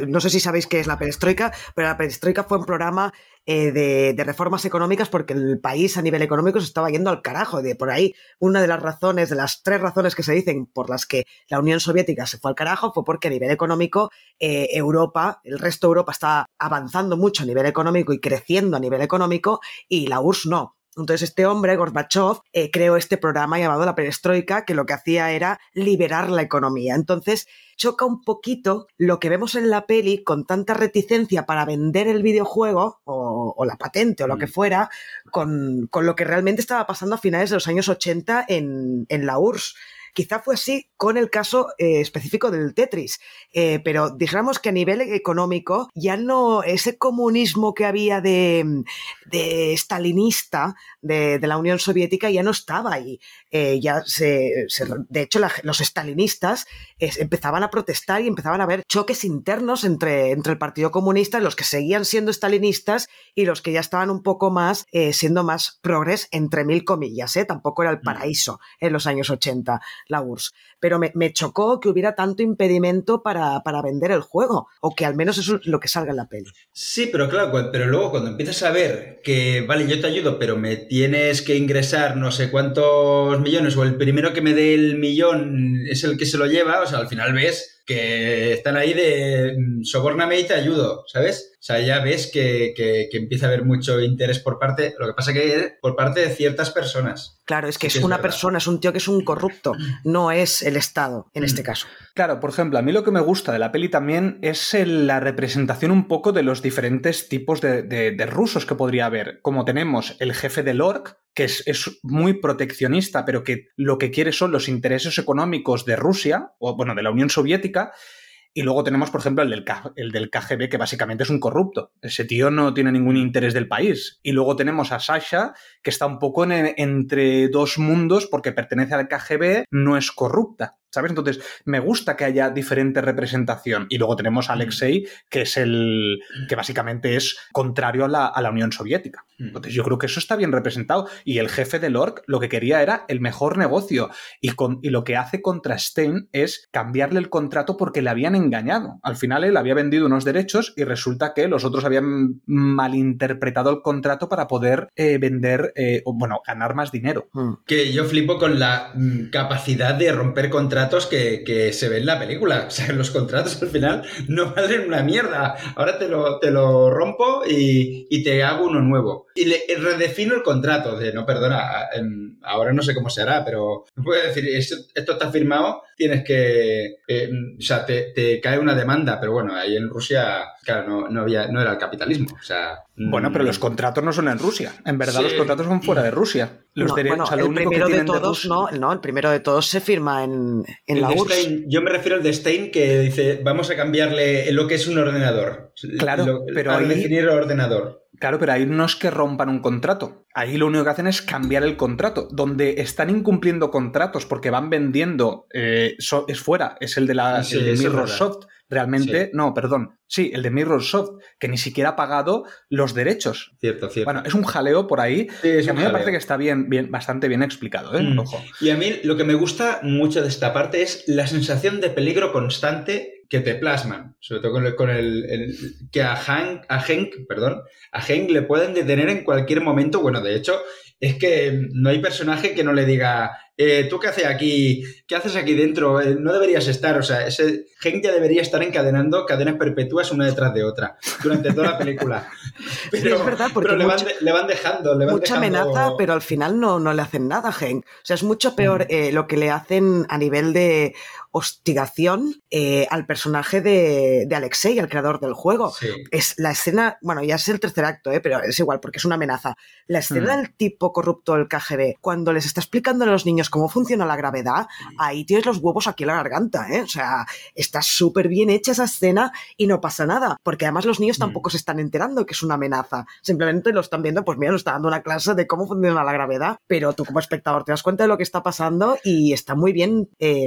no sé si sabéis qué es la perestroika, pero la perestroika fue un programa eh, de, reformas económicas porque el país a nivel económico se estaba yendo al carajo. De por ahí, una de las razones, de las tres razones que se dicen por las que la Unión Soviética se fue al carajo fue porque a nivel económico eh, Europa, el resto de Europa está avanzando mucho a nivel económico y creciendo a nivel económico y la URSS no. Entonces este hombre, Gorbachev, eh, creó este programa llamado la perestroika, que lo que hacía era liberar la economía. Entonces choca un poquito lo que vemos en la peli con tanta reticencia para vender el videojuego o, la patente o lo que mm. fuera, con, lo que realmente estaba pasando a finales de los años 80 en, en la URSS. Quizá fue así con el caso eh, específico del Tetris, eh, pero dijéramos que a nivel económico ya no ese comunismo que había de, de stalinista de, la Unión Soviética ya no estaba ahí. Eh, ya se, de hecho, los stalinistas empezaban a protestar y empezaban a haber choques internos entre, entre el Partido Comunista, los que seguían siendo stalinistas y los que ya estaban un poco más siendo más progres, entre mil comillas. Tampoco era el mm. paraíso en los años 80 la URSS. Pero me, chocó que hubiera tanto impedimento para, vender el juego, o que al menos eso es lo que salga en la peli. Sí, pero claro, pero luego cuando empiezas a ver que, vale, yo te ayudo, pero me tienes que ingresar no sé cuántos millones, o el primero que me dé el millón es el que se lo lleva, o sea, al final ves que están ahí de mm, sobórname y te ayudo, ¿sabes? O sea, ya ves que, empieza a haber mucho interés por parte, lo que pasa que por parte de ciertas personas. Claro, es que es, una persona, es un tío que es un corrupto, no es el Estado en este mm. caso. Claro, por ejemplo, a mí lo que me gusta de la peli también es la representación un poco de los diferentes tipos de, de rusos que podría haber. Como tenemos el jefe del ORC, que es, muy proteccionista, pero que lo que quiere son los intereses económicos de Rusia, o bueno, de la Unión Soviética, y luego tenemos, por ejemplo, el del, el del KGB, que básicamente es un corrupto. Ese tío no tiene ningún interés del país. Y luego tenemos a Sasha, que está un poco entre dos mundos porque pertenece al KGB, no es corrupta. ¿Sabes? Entonces, me gusta que haya diferente representación. Y luego tenemos a Alexei, que es el. que básicamente es contrario a la, a la Unión Soviética. Mm. Entonces, yo creo que eso está bien representado. Y el jefe del ORC lo que quería era el mejor negocio. Y, con, y lo que hace contra Stein es cambiarle el contrato porque le habían engañado. Al final él había vendido unos derechos y resulta que los otros habían malinterpretado el contrato para poder eh, vender, eh, o, bueno, ganar más dinero. Que yo flipo con la mm, capacidad de romper contratos contratos que, que, se ven en la película. O sea, los contratos al final no valen una mierda. Ahora te lo, te lo rompo y, y te hago uno nuevo. Y le redefino el contrato de, no, perdona, ahora no sé cómo se hará, pero puedo decir, esto, está firmado, tienes que, eh, o sea, te, te, cae una demanda, pero bueno, ahí en Rusia, claro, no, no, había, no era el capitalismo. O sea, bueno, pero los mm. contratos no son en Rusia. En verdad, los contratos son fuera de Rusia. Los no, bueno, el primero de todos, no, no, el primero de todos se firma en, en la URSS. yo me refiero al de Stein que dice, vamos a cambiarle lo que es un ordenador. Claro, pero al definir el ordenador. Claro, pero ahí no es que rompan un contrato. Ahí lo único que hacen es cambiar el contrato. Donde están incumpliendo contratos porque van vendiendo, eh, es fuera, es el de la Sí, el de eso es Microsoft. Realmente, no, perdón. Sí, el de Microsoft, que ni siquiera ha pagado los derechos. Cierto, cierto. Bueno, es un jaleo por ahí. Sí, es que a mí me parece que está bien, bien, bastante bien explicado, ¿eh? Mm. Ojo. Y a mí lo que me gusta mucho de esta parte es la sensación de peligro constante que te plasman. Sobre todo con el, con el- el- que a Hank, a Hank, perdón, a Hank le pueden detener en cualquier momento. Bueno, de hecho, es que no hay personaje que no le diga, eh, ¿tú qué haces aquí? ¿Qué haces aquí dentro? Eh, no deberías estar. O sea, ese Hank ya debería estar encadenando cadenas perpetuas una detrás de otra durante toda la película. Pero, es verdad, porque pero le, van de- le van dejando, le van Mucha dejando- amenaza, pero al final no, no le hacen nada a Hank. O sea, es mucho peor eh, lo que le hacen a nivel de hostigación eh, al personaje de, de Alexei, el creador del juego. Sí. Es la escena, bueno, ya es el tercer acto, ¿eh? pero es igual porque es una amenaza. La escena Mm. del tipo corrupto del KGB, cuando les está explicando a los niños cómo funciona la gravedad, ahí tienes los huevos aquí en la garganta, ¿eh? O sea, está súper bien hecha esa escena y no pasa nada, porque además los niños Mm. tampoco se están enterando que es una amenaza. Simplemente lo están viendo, pues mira, nos está dando una clase de cómo funciona la gravedad, pero tú como espectador te das cuenta de lo que está pasando y está muy bien eh,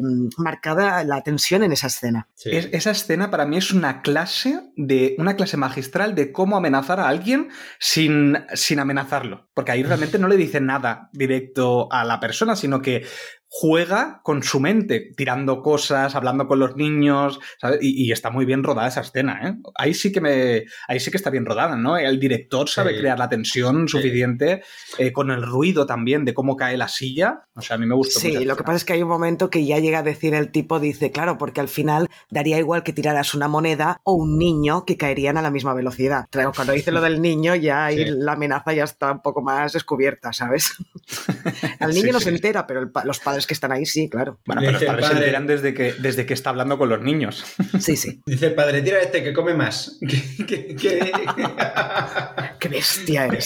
la tensión en esa escena. Sí. Es- esa escena para mí es una clase de una clase magistral de cómo amenazar a alguien sin, sin amenazarlo. Porque ahí realmente no le dice nada directo a la persona, sino que juega con su mente, tirando cosas, hablando con los niños, ¿sabes? Y, y está muy bien rodada esa escena, ¿eh? Ahí sí que me, ahí sí que está bien rodada, ¿no? El director sabe Sí. crear la tensión suficiente, eh, con el ruido también de cómo cae la silla. O sea, a mí me gustó Sí, mucho. lo que pasa es que hay un momento que ya llega a decir el tipo, dice, claro, porque al final daría igual que tiraras una moneda o un niño que caerían a la misma velocidad. Claro, Cuando dice lo del niño, ya ahí Sí. la amenaza ya está un poco más descubierta, ¿sabes? Al niño no se entera, pero el los padres que están ahí sí, claro. Bueno, pero los padres se padre- enteran desde que, desde que está hablando con los niños. Sí, sí. Dice el padre, tira este que come más. Que- Qué bestia eres.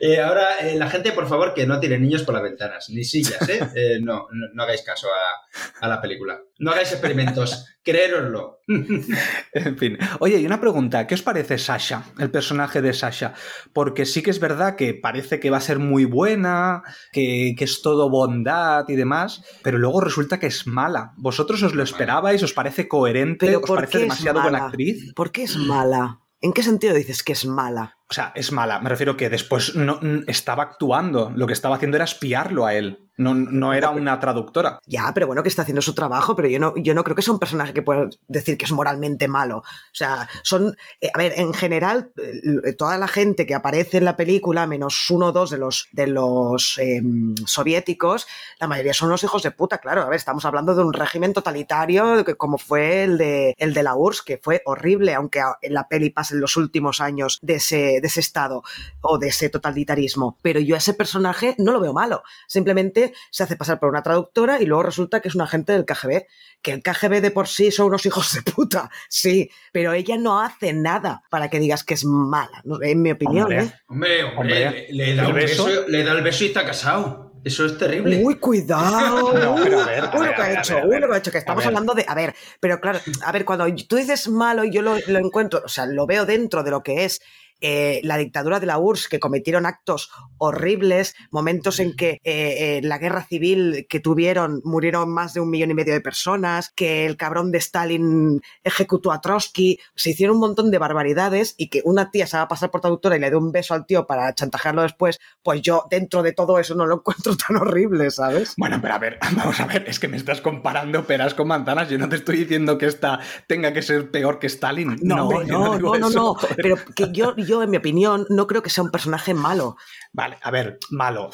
Eh, ahora, eh, la gente, por favor, que no tire niños por las ventanas, ni sillas, ¿eh? Eh, no, no, no hagáis caso a, a la película. No hagáis experimentos, creéroslo. En fin. Oye, y una pregunta. ¿Qué os parece Sasha, el personaje de Sasha? Porque sí que es verdad que parece que va a ser muy buena, que, que es todo bondad y demás, pero luego resulta que es mala. ¿Vosotros os lo esperabais? ¿Os parece coherente? Pero ¿Os ¿por parece demasiado buena actriz? ¿Por qué es mala? ¿En qué sentido dices que es mala? O sea, es mala. Me refiero que después no, estaba actuando. Lo que estaba haciendo era espiarlo a él. No, no era una traductora. Ya, pero bueno, que está haciendo su trabajo, pero yo no, yo no creo que sea un personaje que pueda decir que es moralmente malo. O sea, son, eh, a ver, en general, eh, toda la gente que aparece en la película, menos uno o dos de los, de los eh, soviéticos, la mayoría son los hijos de puta, claro. A ver, estamos hablando de un régimen totalitario como fue el de, el de la URSS, que fue horrible, aunque en la peli pasen los últimos años de ese, de ese estado o de ese totalitarismo. Pero yo a ese personaje no lo veo malo. Simplemente se hace pasar por una traductora y luego resulta que es un agente del KGB. Que el KGB de por sí son unos hijos de puta, sí, pero ella no hace nada para que digas que es mala, ¿no? en mi opinión. Hombre. ¿eh? Hombre, hombre, Hombre, le, le da ¿el un beso? beso? le da el beso y está casado. Eso es terrible. Uy, cuidado. No, pero a ver, a Uy, ver, lo que ha hecho, uy, lo que ha hecho, que estamos hablando de. A ver, pero claro, a ver, cuando tú dices malo y yo lo, lo encuentro, o sea, lo veo dentro de lo que es eh, la dictadura de la URSS, que cometieron actos horribles, momentos en que eh, eh, la guerra civil que tuvieron murieron más de un millón y medio de personas, que el cabrón de Stalin ejecutó a Trotsky, se hicieron un montón de barbaridades y que una tía se va a pasar por traductora y le dé un beso al tío para chantajearlo después, pues yo dentro de todo eso no lo encuentro tan horrible, ¿sabes? Bueno, pero a ver, vamos a ver, es que me estás comparando peras con manzanas. Yo no te estoy diciendo que esta tenga que ser peor que Stalin. No, hombre, no, no, no, no, joder. pero que yo, yo, en mi opinión, no creo que sea un personaje malo. Vale, a ver, malo.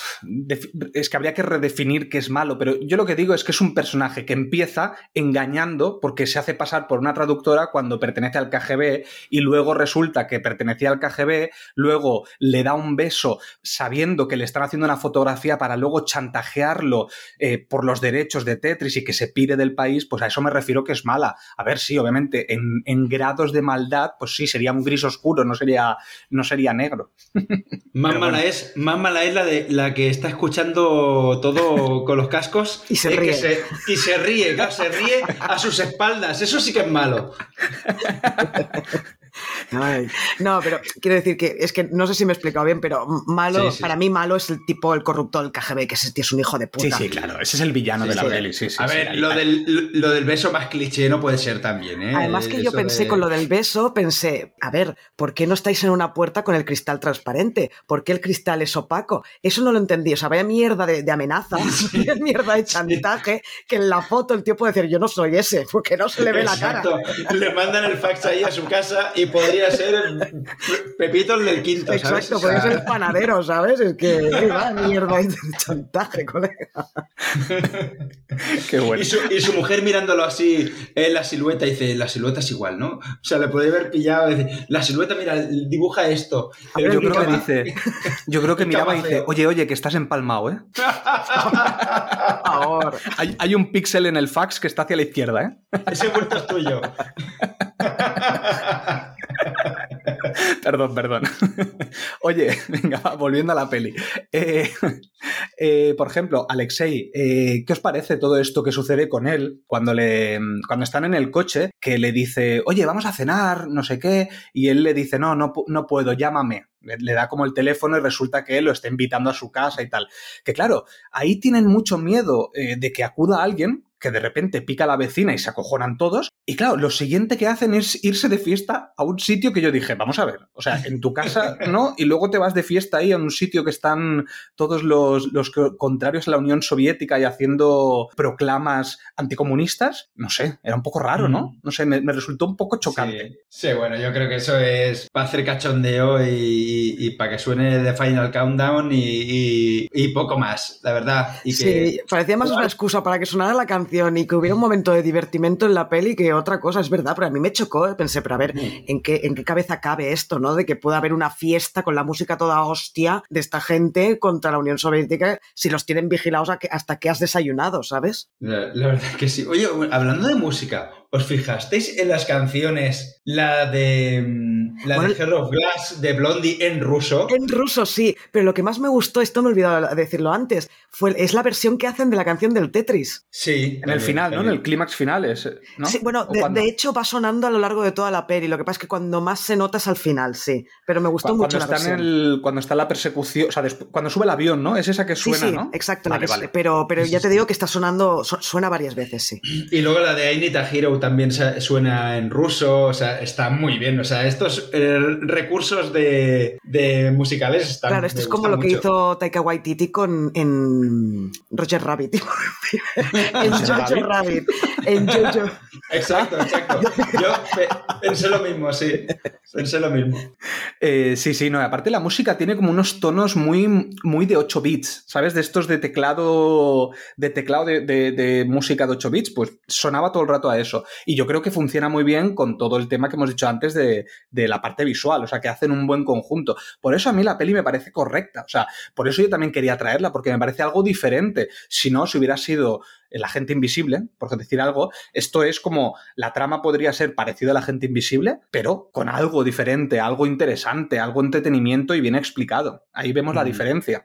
Es que habría que redefinir qué es malo, pero yo lo que digo es que es un personaje que empieza engañando porque se hace pasar por una traductora cuando pertenece al KGB y luego resulta que pertenecía al KGB, luego le da un beso sabiendo que le están haciendo una fotografía para luego chantajearlo eh, por los derechos de Tetris y que se pire del país, pues a eso me refiero que es mala. A ver, sí, obviamente, en, en grados de maldad, pues sí, sería un gris oscuro, no sería, no sería negro. Más mala es más mala es la de la que está escuchando todo con los cascos y se ríe. y se ríe, se ríe a sus espaldas. Eso sí que es malo. no, pero quiero decir que es que no sé si me he explicado bien, pero malo, para mí malo es el tipo, el corrupto del KGB, que es un hijo de puta. Sí, sí, claro, ese es el villano de la peli, sí, A ver, lo, del, lo del beso más cliché no puede ser también, ¿eh? Además que yo pensé con lo del beso, pensé, a ver, ¿por qué no estáis en una puerta con el cristal transparente? ¿Por qué el cristal es opaco? Eso no lo entendí, o sea, vaya mierda de, amenaza, vaya mierda de chantaje, que en la foto el tío puede decir, yo no soy ese, porque no se le ve la cara. Le mandan el fax ahí a su casa y podría ser Pepito el del quinto, ¿sabes? Exacto, podría ser el panadero, ¿sabes? Es que va mierda de chantaje, colega. Qué bueno. Y su, mujer mirándolo así en la silueta dice, la silueta es igual, ¿no? O sea, le podría haber pillado, dice, la silueta, mira, dibuja esto. Yo creo que dice, yo creo que miraba y dice, oye, oye, que estás empalmado, ¿eh? Ahora. Hay, hay un píxel en el fax que está hacia la izquierda, ¿eh? Ese vuelto es tuyo. Perdón, perdón. Oye, venga, volviendo a la peli. Eh, eh, por ejemplo, Alexei, eh, ¿qué os parece todo esto que sucede con él cuando, le, cuando están en el coche? Que le dice, oye, vamos a cenar, no sé qué, y él le dice, no, no, no puedo, llámame le da como el teléfono y resulta que él lo está invitando a su casa y tal. Que claro, ahí tienen mucho miedo de que acuda alguien que de repente pica la vecina y se acojonan todos. Y claro, lo siguiente que hacen es irse de fiesta a un sitio que yo dije, vamos a ver, o sea, en tu casa, ¿no? Y luego te vas de fiesta ahí a un sitio que están todos los, los contrarios a la Unión Soviética y haciendo proclamas anticomunistas. No sé, era un poco raro, ¿no? No sé, me, resultó un poco chocante. Sí. bueno, yo creo que eso es para hacer cachondeo y, para que suene de Final Countdown y, poco más, la verdad. Y Sí, parecía más una excusa para que sonara la canción y que hubiera un momento de divertimento en la peli que otra cosa, es verdad, pero a mí me chocó, pensé, pero a ver, ¿en qué, ¿en qué cabeza cabe esto, no? De que pueda haber una fiesta con la música toda hostia de esta gente contra la Unión Soviética si los tienen vigilados hasta que has desayunado, ¿sabes? La, la verdad que sí. Oye, hablando de música, ¿Os fijasteis en las canciones? La de. Mm, la de Hero of Glass de Blondie en ruso. En ruso, sí. Pero lo que más me gustó, esto me he olvidado decirlo antes, fue, es la versión que hacen de la canción del Tetris. Sí. En el final, ¿no? En el clímax final es. ¿no? Sí, bueno, de, hecho va sonando a lo largo de toda la peli. Lo que pasa es que cuando más se nota es al final, sí. Pero me gustó mucho la versión. cuando está la persecución, o sea, cuando sube el avión, ¿no? Es esa que suena, sí, sí, ¿no? Exacto, pero, pero ya te digo que está sonando, suena varias veces, sí. Y luego la de Ainita Hero también suena en ruso, o sea, está muy bien. O sea, estos eh, recursos de, musicales están Claro, esto es como lo que hizo Taika Waititi con en Roger Rabbit. en Jojo Rabbit. En Jojo. Exacto, exacto. Yo pensé lo mismo, sí. Pensé lo mismo. Eh, sí, sí, no. Aparte la música tiene como unos tonos muy, muy de 8 bits, ¿sabes? De estos de teclado, de teclado de, de música de 8 bits, pues sonaba todo el rato a eso. Y yo creo que funciona muy bien con todo el tema que hemos dicho antes de, la parte visual, o sea, que hacen un buen conjunto. Por eso a mí la peli me parece correcta, o sea, por eso yo también quería traerla, porque me parece algo diferente. Si no, si hubiera sido el agente invisible, por decir algo, esto es como la trama podría ser parecida a la gente invisible, pero con algo diferente, algo interesante, algo entretenimiento y bien explicado. Ahí vemos la diferencia.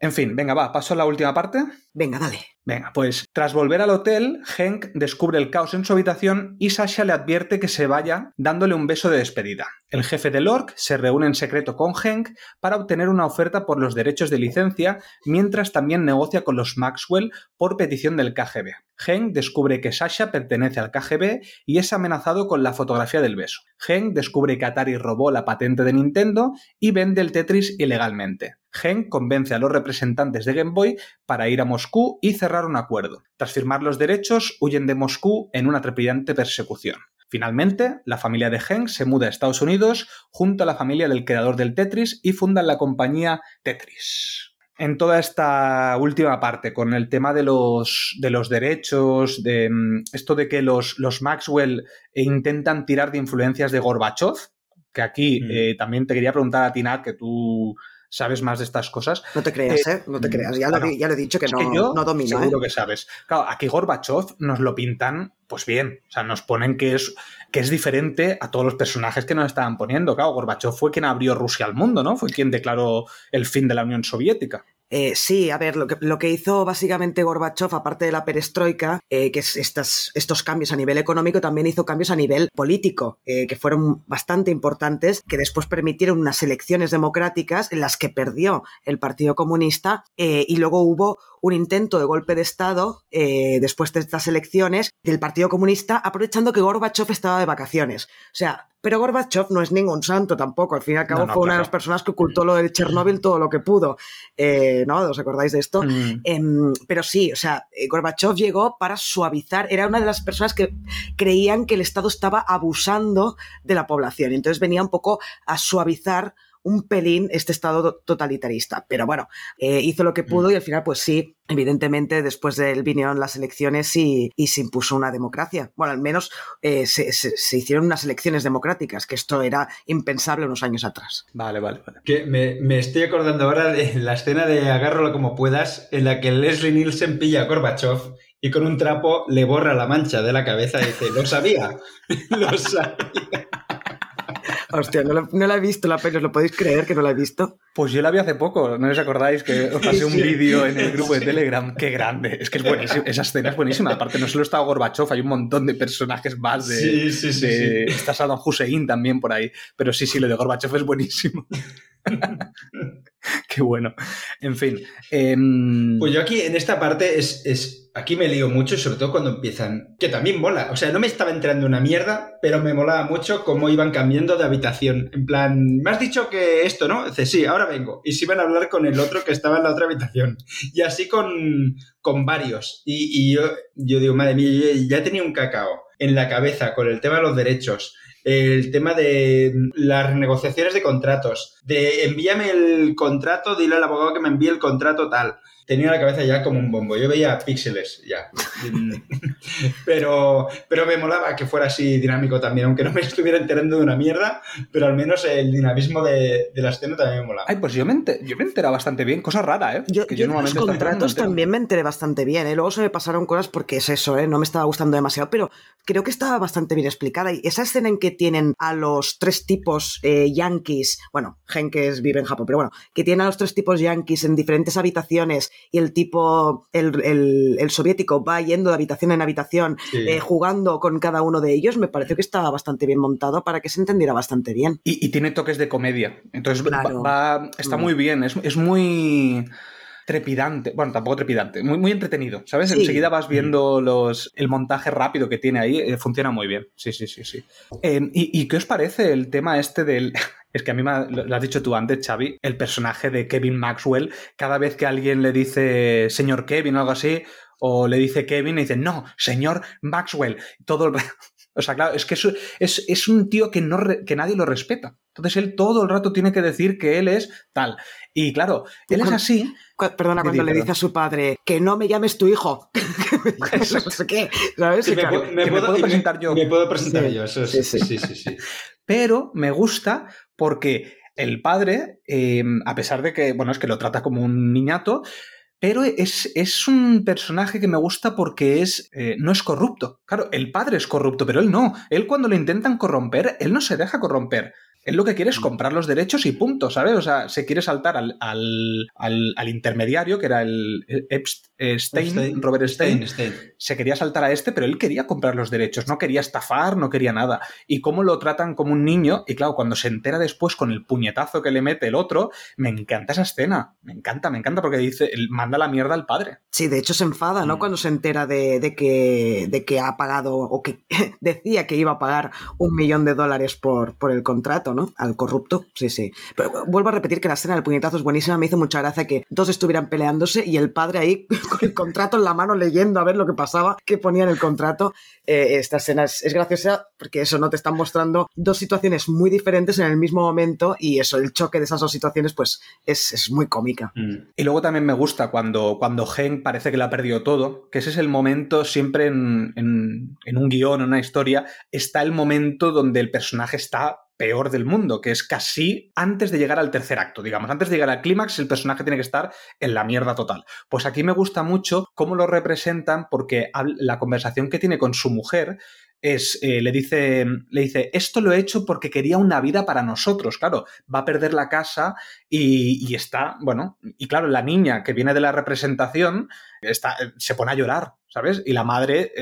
En fin, venga, va, paso a la última parte. Venga, dale. Venga, pues tras volver al hotel, Hank descubre el caos en su habitación y Sasha le advierte que se vaya dándole un beso de despedida. El jefe de Lork se reúne en secreto con Hank para obtener una oferta por los derechos de licencia, mientras también negocia con los Maxwell por petición del KGB. Hank descubre que Sasha pertenece al KGB y es amenazado con la fotografía del beso. Hank descubre que Atari robó la patente de Nintendo y vende el Tetris ilegalmente. Hank convence a los representantes de Game Boy para ir a Moscú y cerrar un acuerdo. Tras firmar los derechos, huyen de Moscú en una trepidante persecución. Finalmente, la familia de Hank se muda a Estados Unidos junto a la familia del creador del Tetris y fundan la compañía Tetris. En toda esta última parte, con el tema de los, de los derechos, de mm, esto de que los, los Maxwell intentan tirar de influencias de Gorbachev, que aquí Mm. eh, también te quería preguntar a ti, Nat, que tú sabes más de estas cosas. No te creas, ¿eh? No te creas. Ya, lo, Bueno, ya lo he dicho que no, que yo no domino, ¿eh? seguro que sabes. Claro, aquí Gorbachev nos lo pintan, pues bien. O sea, nos ponen que es, que es diferente a todos los personajes que nos estaban poniendo. Claro, Gorbachev fue quien abrió Rusia al mundo, ¿no? Fue quien declaró el fin de la Unión Soviética. Eh, sí, a ver, lo que, lo que hizo básicamente Gorbachev, aparte de la perestroika, eh, que es estos cambios a nivel económico, también hizo cambios a nivel político, eh, que fueron bastante importantes, que después permitieron unas elecciones democráticas en las que perdió el Partido Comunista eh, y luego hubo un intento de golpe de Estado eh, después de estas elecciones del Partido Comunista, aprovechando que Gorbachev estaba de vacaciones. O sea, pero Gorbachev no es ningún santo tampoco. Al fin y al cabo No, no, fue una de las personas que ocultó lo del Chernóbil todo lo que pudo. Eh, ¿No? ¿Os acordáis de esto? Mm. Em, pero sí, o sea, eh, Gorbachev llegó para suavizar, era una de las personas que creían que el Estado estaba abusando de la población. Entonces venía un poco a suavizar un pelín este Estado totalitarista. Pero bueno, eh, hizo lo que pudo y al final, pues sí, evidentemente, después de él vinieron las elecciones y, y se impuso una democracia. Bueno, al menos eh, se, se- se hicieron unas elecciones democráticas, que esto era impensable unos años atrás. Vale, vale, vale. Que me, me estoy acordando ahora de la escena de Agárralo como puedas, en la que Leslie Nielsen pilla a Gorbachev y con un trapo le borra la mancha de la cabeza y dice, lo sabía, lo sabía. Hostia, no, lo- no la he visto la peli, ¿os lo podéis creer que no la he visto? Pues yo la vi hace poco, ¿no os acordáis que os pasé un Sí. vídeo en el grupo de Telegram? Qué grande, es que es buenísimo, esa escena es buenísima. Aparte, no solo está Gorbachev, hay un montón de personajes más de... Sí, sí, sí, de- sí. Está Saddam Hussein también por ahí, pero sí, sí, lo de Gorbachev es buenísimo. Qué bueno. En fin. em, Pues yo aquí en esta parte es, es aquí me lío mucho, sobre todo cuando empiezan, que también mola. O sea, no me estaba entrando una mierda, pero me molaba mucho cómo iban cambiando de habitación. En plan, me has dicho que esto, ¿no? Dice, sí, ahora vengo. Y se iban a hablar con el otro que estaba en la otra habitación. Y así con, con varios. Y, y yo, yo digo, madre mía, ya tenía un cacao en la cabeza con el tema de los derechos. El tema de las negociaciones de contratos, de envíame el contrato, dile al abogado que me envíe el contrato tal tenía la cabeza ya como un bombo. Yo veía píxeles ya. Pero, pero me molaba que fuera así dinámico también, aunque no me estuviera enterando de una mierda, pero al menos el dinamismo de, de la escena también me molaba. Ay, pues yo me, enter- yo me he enterado bastante bien, cosa rara, ¿eh? Yo, Que yo los cosas no me contratos también me enteré bastante bien, ¿eh? Luego se me pasaron cosas porque es eso, ¿eh? No me estaba gustando demasiado, pero creo que estaba bastante bien explicada. Y esa escena en que tienen a los tres tipos eh, yankees, bueno, Henkes vive en Japón, pero bueno, que tienen a los tres tipos yankees en diferentes habitaciones y el tipo, el, el- el soviético va yendo de habitación en habitación Sí. eh, jugando con cada uno de ellos, me pareció que estaba bastante bien montado para que se entendiera bastante bien. Y, y tiene toques de comedia. Entonces va- está Mm. muy bien, es, es muy trepidante. Bueno, tampoco trepidante, muy, muy entretenido, ¿sabes? Sí. Enseguida vas viendo los, el montaje rápido que tiene ahí, eh, funciona muy bien. Sí, sí, sí, sí. Eh, ¿y, y qué os parece el tema este del... Es que a mí me ha- lo has dicho tú antes, Xavi, el personaje de Kevin Maxwell, cada vez que alguien le dice señor Kevin o algo así, o le dice Kevin, le dice, no, señor Maxwell. Todo el... O sea, claro, es que es, es, es un tío que, no re- que nadie lo respeta. Entonces él todo el rato tiene que decir que él es tal. Y claro, él es así. Cu- Perdona, cuando le perdón. dice a su padre que no me llames tu hijo. no sé qué, ¿sabes? Sí, Y me, claro, pu- me que me puedo, y presentar yo. Me puedo presentar Sí, yo, eso es- sí. sí, sí, sí. Pero me gusta porque el padre, eh, a pesar de que, bueno, es que lo trata como un niñato, pero es, es un personaje que me gusta porque es, eh, no es corrupto. Claro, el padre es corrupto, pero él no. Él cuando lo intentan corromper, él no se deja corromper. Él lo que quiere es comprar los derechos y punto, ¿sabes? O sea, se quiere saltar al, al, al- al intermediario, que era el Epst- eh, Stein, Stein, Robert Stein, Stein, Stein. se quería saltar a este, pero él quería comprar los derechos, no quería estafar, no quería nada. Y cómo lo tratan como un niño, y claro, cuando se entera después con el puñetazo que le mete el otro, me encanta esa escena, me encanta, me encanta porque dice, él manda la mierda al padre. Sí, de hecho se enfada, ¿no? Mm. Cuando se entera de, de que, de que ha pagado o que decía que iba a pagar un millón de dólares por, por el contrato, ¿no? Al corrupto, sí, sí. Pero vuelvo a repetir que la escena del puñetazo es buenísima, me hizo mucha gracia que dos estuvieran peleándose y el padre ahí con el contrato en la mano leyendo a ver lo que pasaba, qué ponía en el contrato. Eh, esta escena es, graciosa porque eso no te están mostrando dos situaciones muy diferentes en el mismo momento y eso, el choque de esas dos situaciones, pues es, es muy cómica. Mm. Y luego también me gusta cuando, cuando Gen parece que lo ha perdido todo, que ese es el momento siempre en, en, en un guion, en una historia, está el momento donde el personaje está peor del mundo, que es casi antes de llegar al tercer acto, digamos. Antes de llegar al clímax, el personaje tiene que estar en la mierda total. Pues aquí me gusta mucho cómo lo representan porque la conversación que tiene con su mujer es, eh, le, dice, le dice, esto lo he hecho porque quería una vida para nosotros, claro, va a perder la casa y, y está, bueno, y claro, la niña que viene de la representación está, se pone a llorar, ¿sabes? Y la madre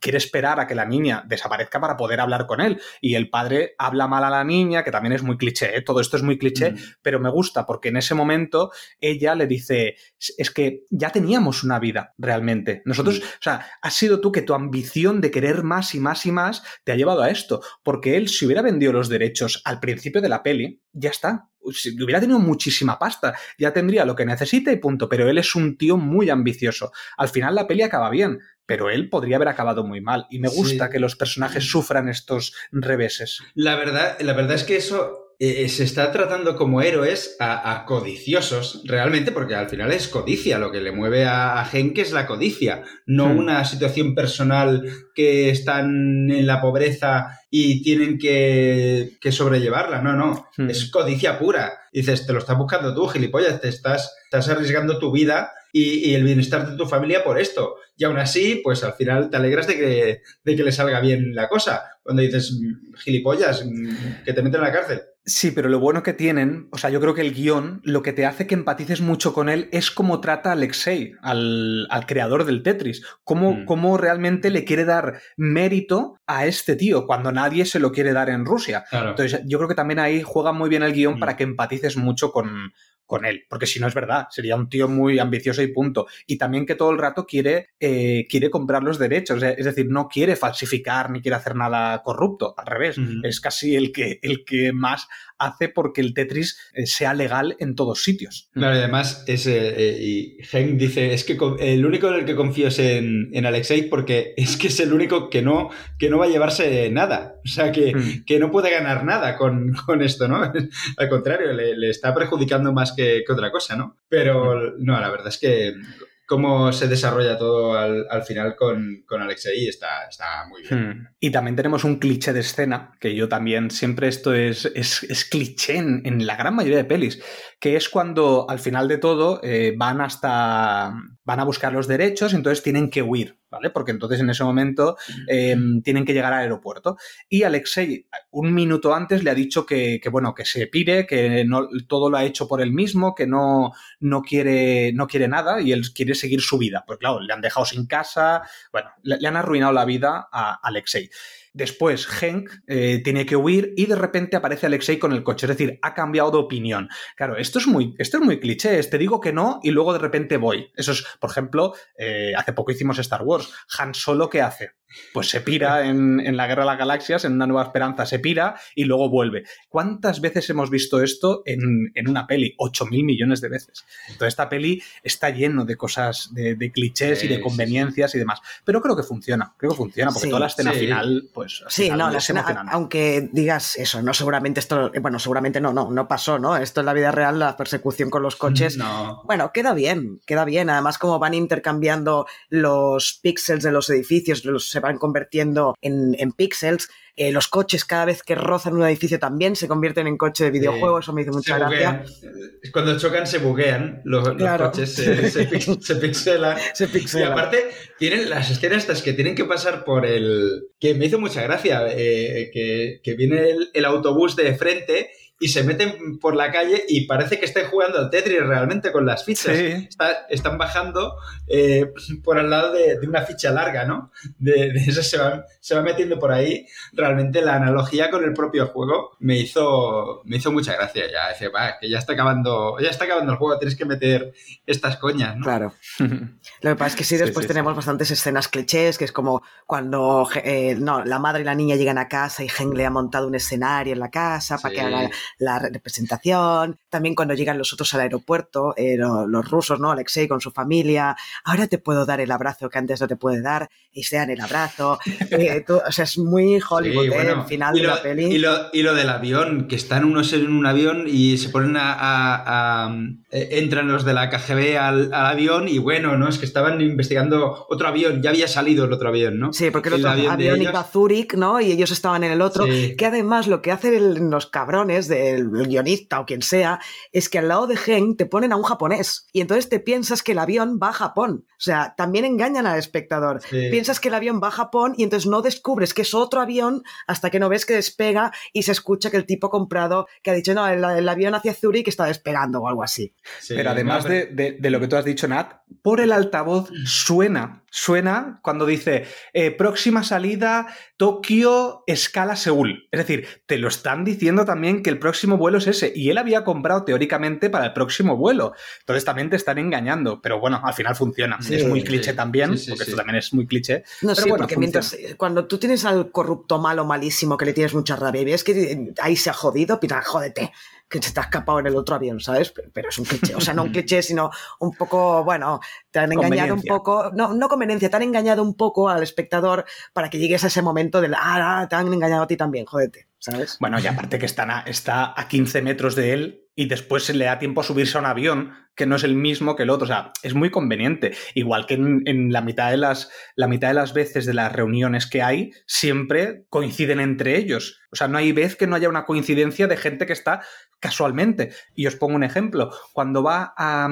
quiere esperar a que la niña desaparezca para poder hablar con él. Y el padre habla mal a la niña, que también es muy cliché, ¿eh? todo esto es muy cliché, mm. pero me gusta porque en ese momento ella le dice, es que ya teníamos una vida realmente. Nosotros, mm. o sea, has sido tú que tu ambición de querer más y más y más te ha llevado a esto, porque él si hubiera vendido los derechos al principio de la peli, ya está, si hubiera tenido muchísima pasta, ya tendría lo que necesita y punto. Pero él es un tío muy ambicioso. Al final la peli acaba bien, pero él podría haber acabado muy mal. Y me gusta sí. que los personajes sufran estos reveses. La verdad, la verdad es que eso eh, se está tratando como héroes a, a, codiciosos, realmente, porque al final es codicia lo que le mueve a, a Gen, que es la codicia, no hmm. una situación personal que están en la pobreza y tienen que, que sobrellevarla, no, no, hmm. es codicia pura. Dices, te lo estás buscando tú, gilipollas, te estás, estás arriesgando tu vida y, y, el bienestar de tu familia por esto. Y aún así, pues al final te alegras de que, de que le salga bien la cosa. Cuando dices, gilipollas, que te meten en la cárcel. Sí, pero lo bueno que tienen, o sea, yo creo que el guion, lo que te hace que empatices mucho con él es cómo trata a Alexei, al, al creador del Tetris. Cómo, mm. cómo realmente le quiere dar mérito a este tío cuando nadie se lo quiere dar en Rusia. Claro. Entonces, yo creo que también ahí juega muy bien el guion mm. para que empatices mucho con, con él, porque si no es verdad, sería un tío muy ambicioso y punto. Y también que todo el rato quiere, eh, quiere comprar los derechos, es decir, no quiere falsificar ni quiere hacer nada corrupto, al revés, uh -huh. es casi el que, el que más hace porque el Tetris eh, sea legal en todos sitios. Claro, y además, es, eh, y Hank dice, es que el único en el que confío es en, en, Alexei porque es que es el único que no, que no va a llevarse nada, o sea, que, mm. que no puede ganar nada con, con esto, ¿no? Al contrario, le, le está perjudicando más que, que, otra cosa, ¿no? Pero no, la verdad es que cómo se desarrolla todo al, al final con, con, Alexei está, está muy bien. Hmm. Y también tenemos un cliché de escena, que yo también, siempre esto es, es, es cliché en, en, la gran mayoría de pelis, que es cuando al final de todo eh, van hasta, van a buscar los derechos, entonces tienen que huir, ¿vale? Porque entonces en ese momento eh, tienen que llegar al aeropuerto. Y Alexei, un minuto antes, le ha dicho que, que bueno, que se pire, que no, todo lo ha hecho por él mismo, que no, no, quiere, no quiere nada y él quiere seguir su vida. Pues claro, le han dejado sin casa, bueno, le, le han arruinado la vida a Alexei. Después, Henk eh, tiene que huir y de repente aparece Alexei con el coche. Es decir, ha cambiado de opinión. Claro, esto es muy, esto es muy cliché. Te digo que no y luego de repente voy. Eso es, por ejemplo, eh, hace poco hicimos Star Wars. Han Solo, ¿qué hace? Pues se pira en, en, la Guerra de las Galaxias, en Una Nueva Esperanza, se pira y luego vuelve. ¿Cuántas veces hemos visto esto en, en una peli? 8 mil millones de veces. Entonces, esta peli está lleno de cosas, de, de clichés sí, y de conveniencias sí, sí. y demás. Pero creo que funciona, creo que funciona, porque toda la escena final, pues. Sí, no, la escena, aunque digas eso, no, seguramente esto, bueno, seguramente no, no, no pasó, ¿no? Esto en la vida real, la persecución con los coches. No. Bueno, queda bien, queda bien. Además, como van intercambiando los píxeles de los edificios, los se van convirtiendo en, en píxeles. Eh, los coches cada vez que rozan un edificio también se convierten en coche de videojuego, sí. eso me hizo mucha gracia. Cuando chocan se buguean los, claro. los coches, se, se, se, pixelan. se pixelan. Y aparte tienen las escenas estas que tienen que pasar por el... que me hizo mucha gracia, eh, que, que, viene el, el autobús de frente y se meten por la calle y parece que estén jugando al Tetris realmente con las fichas. Sí. Está, están bajando eh, por al lado de, de, una ficha larga, ¿no? De, de eso se va, se va metiendo por ahí. Realmente la analogía con el propio juego me hizo, me hizo mucha gracia. Ya dice, va, que ya está acabando, ya está acabando el juego, tienes que meter estas coñas, ¿no? Claro. Lo que pasa es que sí, después sí, sí, tenemos bastantes escenas clichés, que es como cuando eh, no, la madre y la niña llegan a casa y Heng le ha montado un escenario en la casa para que haga la representación, también cuando llegan los otros al aeropuerto, eh, los, rusos, ¿no? Alexei con su familia, ahora te puedo dar el abrazo que antes no te puede dar, y se dan el abrazo. Eh, o sea, es muy Hollywood, ¿eh? el final de la peli. Y lo, y lo, del avión, que están unos en un avión y se ponen a. entran los de la KGB al, avión y bueno, ¿no? Es que estaban investigando otro avión, ya había salido el otro avión, ¿no? Sí, porque el, otro avión, iba a Zurich, ¿no? Y ellos estaban en el otro. Que además lo que hacen los cabrones del guionista o quien sea es que al lado de Gen te ponen a un japonés y entonces te piensas que el avión va a Japón. O sea, también engañan al espectador. Piensas que el avión va a Japón y entonces no descubres que es otro avión hasta que no ves que despega y se escucha que el tipo comprado que ha dicho, no, el, avión hacia Zurich está despegando o algo así. pero además de, lo que tú has dicho, Nat, por el altavoz suena, suena cuando dice eh, próxima salida Tokio, escala Seúl. Es decir, te lo están diciendo también que el próximo vuelo es ese. Y él había comprado teóricamente para el próximo vuelo. Entonces también te están engañando. Pero bueno, al final funciona. es muy cliché también, porque esto también es muy cliché. No, sí, porque mientras, cuando tú tienes al corrupto malo, malísimo, que le tienes mucha rabia y ves que ahí se ha jodido, pita, jódete que se te ha escapado en el otro avión, ¿sabes? Pero, es un cliché, o sea, no un cliché, sino un poco, bueno, te han engañado un poco, no, no conveniencia, te han engañado un poco al espectador para que llegues a ese momento de, ah, te han engañado a ti también, jódete, ¿sabes? Bueno, y aparte que está está a 15 metros de él y después se le da tiempo a subirse a un avión que no es el mismo que el otro. O sea, es muy conveniente. Igual que en, la, mitad de las, la mitad de las veces de las reuniones que hay, siempre coinciden entre ellos. O sea, no hay vez que no haya una coincidencia de gente que está casualmente. Y os pongo un ejemplo. Cuando va a,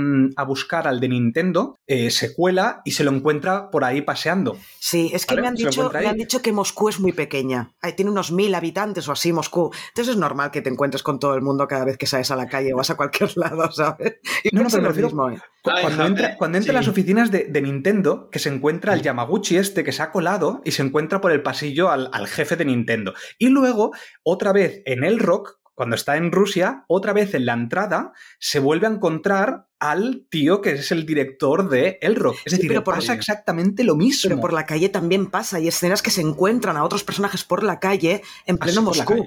buscar al de Nintendo, eh, se cuela y se lo encuentra por ahí paseando. Sí, es que me, han dicho, me han dicho que Moscú es muy pequeña. Ahí tiene unos mil habitantes o así Moscú. Entonces es normal que te encuentres con todo el mundo cada vez que sales a la calle o vas a cualquier lado, ¿sabes? no, no, pero mismo, ¿eh? Cuando entra, cuando entra a las oficinas de, Nintendo, que se encuentra el Yamaguchi este que se ha colado y se encuentra por el pasillo al, al jefe de Nintendo. Y luego, otra vez en el rock, cuando está en Rusia, otra vez en la entrada, se vuelve a encontrar al tío que es el director de El Rock. Es decir, pero pasa exactamente lo mismo. Pero por la calle también pasa. Hay escenas que se encuentran a otros personajes por la calle en pleno Moscú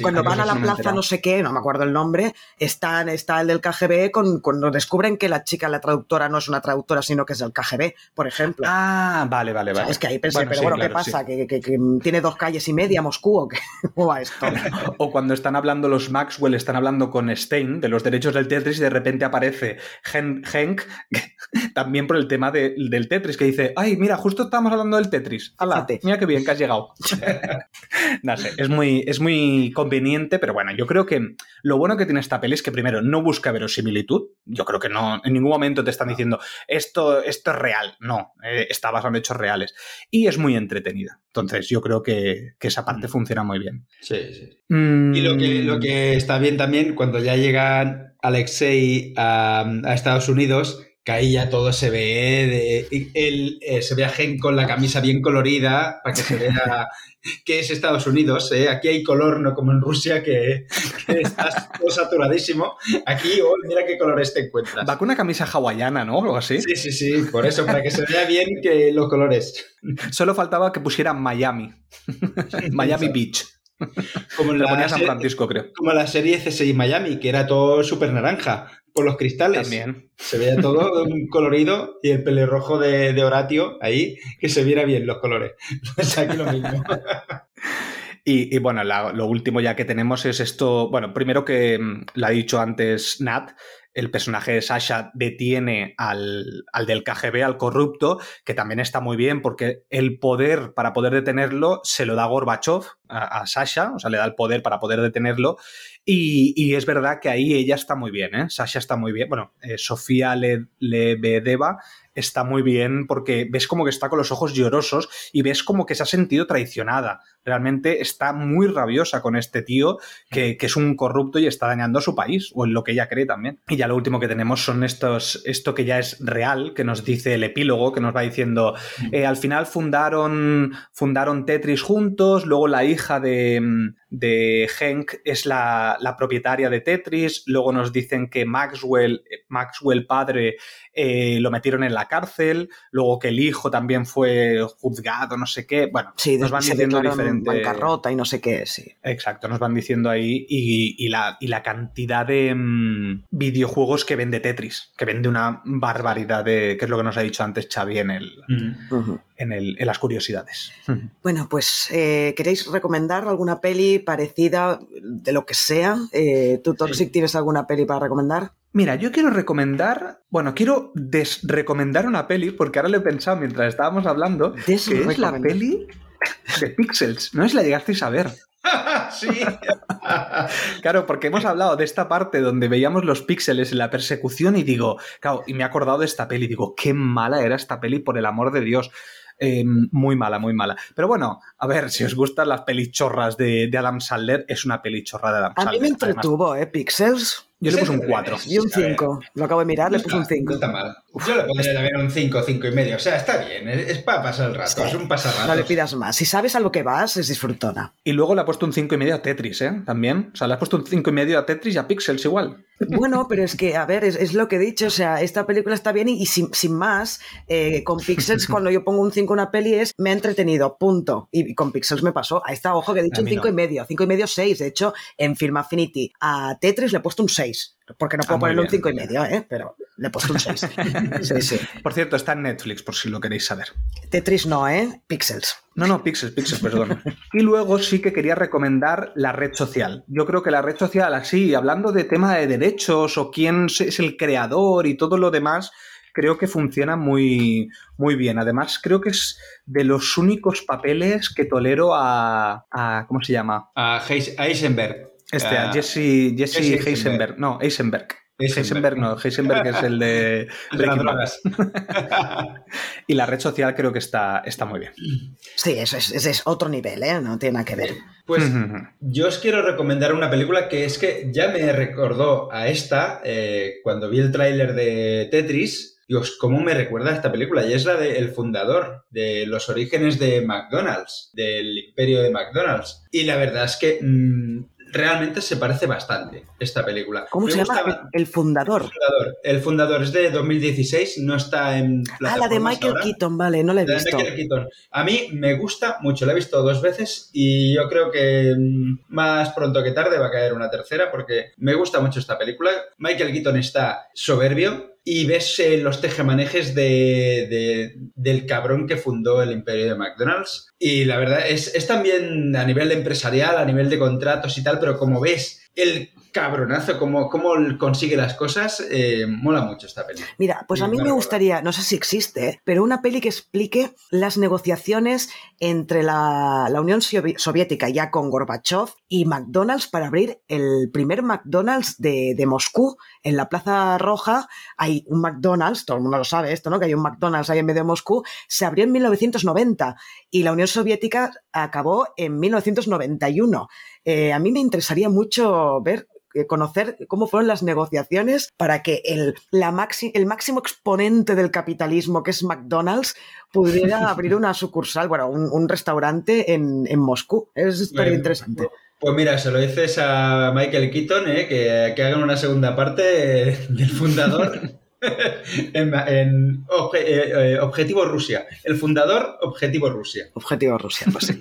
cuando van a la plaza no sé qué, no me acuerdo el nombre, están, está el del KGB con, cuando descubren que la chica, la traductora, no es una traductora, sino que es del KGB, por ejemplo. Ah, vale, vale, vale. es que ahí pensé, pero bueno, ¿qué pasa? ¿Que, tiene dos calles y media Moscú o qué? ¿O esto? o cuando están hablando los Maxwell, están hablando con Stein de los derechos del Tetris y de repente aparece Henk, también por el tema del Tetris, que dice, ay, mira, justo estábamos hablando del Tetris. ¡Hala! Mira qué bien que has llegado. no sé, es muy, es muy conveniente, pero bueno, yo creo que lo bueno que tiene esta peli es que primero no busca verosimilitud. Yo creo que no, en ningún momento te están diciendo esto, esto es real. No, eh, está basado en hechos reales. Y es muy entretenida. Entonces, yo creo que, esa parte mm. funciona muy bien. Sí, sí. Y lo que, lo que está bien también, cuando ya llegan Alexei a, a Estados Unidos, que ahí ya todo se ve, de, el, eh, se ve a Gen con la camisa bien colorida para que se vea que es Estados Unidos. ¿eh? Aquí hay color, no como en Rusia, que, estás todo saturadísimo. Aquí, oh, mira qué colores te encuentras. Va con una camisa hawaiana, ¿no? Algo así. Sí, sí, sí, por eso, para que se vea bien que los colores. Solo faltaba que pusiera Miami. Miami Beach. Como en la San Francisco, creo. Como la serie CSI Miami, que era todo súper naranja por los cristales. También. Se veía todo un colorido y el pelirrojo de, de Horatio ahí, que se viera bien los colores. Pues aquí lo mismo. Y, bueno, lo último ya que tenemos es esto, bueno, primero que mm, lo ha dicho antes Nat, el personaje de Sasha detiene al, al, del KGB, al corrupto, que también está muy bien porque el poder para poder detenerlo se lo da Gorbachev a, Sasha, o sea, le da el poder para poder detenerlo. Y, es verdad que ahí ella está muy bien, ¿eh? Sasha está muy bien. Bueno, eh, Sofía Lebedeva está muy bien porque ves como que está con los ojos llorosos y ves como que se ha sentido traicionada. Realmente está muy rabiosa con este tío que, es un corrupto y está dañando a su país, o en lo que ella cree también. Y ya lo último que tenemos son estos, esto que ya es real, que nos dice el epílogo, que nos va diciendo, eh, al final fundaron, fundaron Tetris juntos, luego la hija de, de Henk es la, propietaria de Tetris, luego nos dicen que Maxwell, Maxwell padre, eh, lo metieron en la la cárcel, luego que el hijo también fue juzgado, no sé qué. Bueno, Sí, nos van se diciendo diferentes. bancarrota y no sé qué, sí. Exacto, nos van diciendo ahí y, y la, y la cantidad de mm, videojuegos que vende Tetris, que vende una barbaridad de, que es lo que nos ha dicho antes Xavi en, el, Mm. En, el, en las curiosidades. Bueno, pues, eh, ¿queréis recomendar alguna peli parecida de lo que sea? Eh, ¿Tú, Toxic, tienes alguna peli para recomendar? Mira, yo quiero recomendar, bueno, quiero desrecomendar una peli, porque ahora lo he pensado mientras estábamos hablando, que es la peli de Pixels. No es la llegasteis a ver. sí. Claro, porque hemos hablado de esta parte donde veíamos los píxeles en la persecución y digo, claro, y me he acordado de esta peli, digo, qué mala era esta peli, por el amor de Dios. Eh, muy mala, muy mala. Pero bueno, a ver, si os gustan las pelichorras de, de Adam Sandler, es una pelichorra de Adam A mí Sandler. me Además, entretuvo, ¿eh? Pixels. yo le puse un Sí, 4. Y un A ver. 5. Lo acabo de mirar, No le puse un está- 5. No está mal. Yo le pondría también un 5, 5 y medio. O sea, está bien. Es, para pasar el rato. Sí. Es un pasarrato. No le pidas más. Si sabes a lo que vas, es disfrutona. Y luego le ha puesto un 5 y medio a Tetris, ¿eh? También. O sea, le has puesto un 5 y medio a Tetris y a Pixels igual. Bueno, pero es que, a ver, es, es lo que he dicho. O sea, esta película está bien y, y sin, sin más, eh, con Pixels, cuando yo pongo un 5 en una peli, es me ha entretenido, punto. Y, y con Pixels me pasó. Ahí está, ojo, que he dicho A un mí 5 no. y medio. 5 y medio, 6. De hecho, en Film Affinity a Tetris le he puesto un 6. Porque no puedo Ah, ponerle un bien, 5 y medio, ¿eh? Pero le he puesto un 6. sí, sí. Por cierto, está en Netflix, por si lo queréis saber. Tetris no, ¿eh? Pixels. No, no, Pixels, Pixels, perdón. Y luego sí que quería recomendar la red social. Yo creo que la red social, así, hablando de tema de derechos o quién es el creador y todo lo demás, creo que funciona muy, muy bien. Además, creo que es de los únicos papeles que tolero a. a- ¿Cómo se llama? A Heis- a Eisenberg. Este, a Jesse, Jesse Heisenberg. Eisenberg. No, Eisenberg. Eisenberg. Heisenberg no, Heisenberg es el de. Y la red social creo que está, está muy bien. Sí, eso es, ese es otro nivel, ¿eh? No tiene nada que ver. Pues yo os quiero recomendar una película que es que ya me recordó a esta eh, cuando vi el tráiler de Tetris. Dios, ¿cómo me recuerda a esta película? Y es la de El fundador, de los orígenes de McDonald's, del imperio de McDonald's. Y la verdad es que mm, realmente se parece bastante esta película. ¿Cómo Me se llama? El fundador. El fundador. El fundador es de 2016, no está en Ah, la de Michael ahora. Keaton, vale, no la he La de visto. Michael Keaton. A mí me gusta mucho, la he visto dos veces y yo creo que mm, más pronto que tarde va a caer una tercera porque me gusta mucho esta película. Michael Keaton está soberbio y ves eh, los tejemanejes de, de- del cabrón que fundó el imperio de McDonald's. Y la verdad es, es también a nivel empresarial, a nivel de contratos y tal, pero como ves el cabronazo, cómo, cómo consigue las cosas, eh, mola mucho esta película. Mira, pues a Sí, mí me gustaría, no sé si existe, pero una peli que explique las negociaciones entre la, la Unión Sovi- Soviética, ya con Gorbachev, y McDonald's para abrir el primer McDonald's de, de Moscú. En la Plaza Roja hay un McDonald's, todo el mundo lo sabe esto, ¿no? Que hay un McDonald's ahí en medio de Moscú. Se abrió en 1990 y la Unión Soviética acabó en 1991. Eh, a mí me interesaría mucho ver eh, conocer cómo fueron las negociaciones para que el, la maxi- el máximo exponente del capitalismo, que es McDonald's, pudiera abrir una sucursal, bueno, un, un restaurante en, en Moscú. Es historia Bueno, interesante. Pues mira, se lo dices a Michael Keaton, ¿eh? que, que hagan una segunda parte eh, del fundador en, en obje- eh, eh, Objetivo Rusia. El fundador, Objetivo Rusia. Objetivo Rusia, pues sí.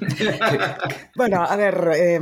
bueno, a ver, eh,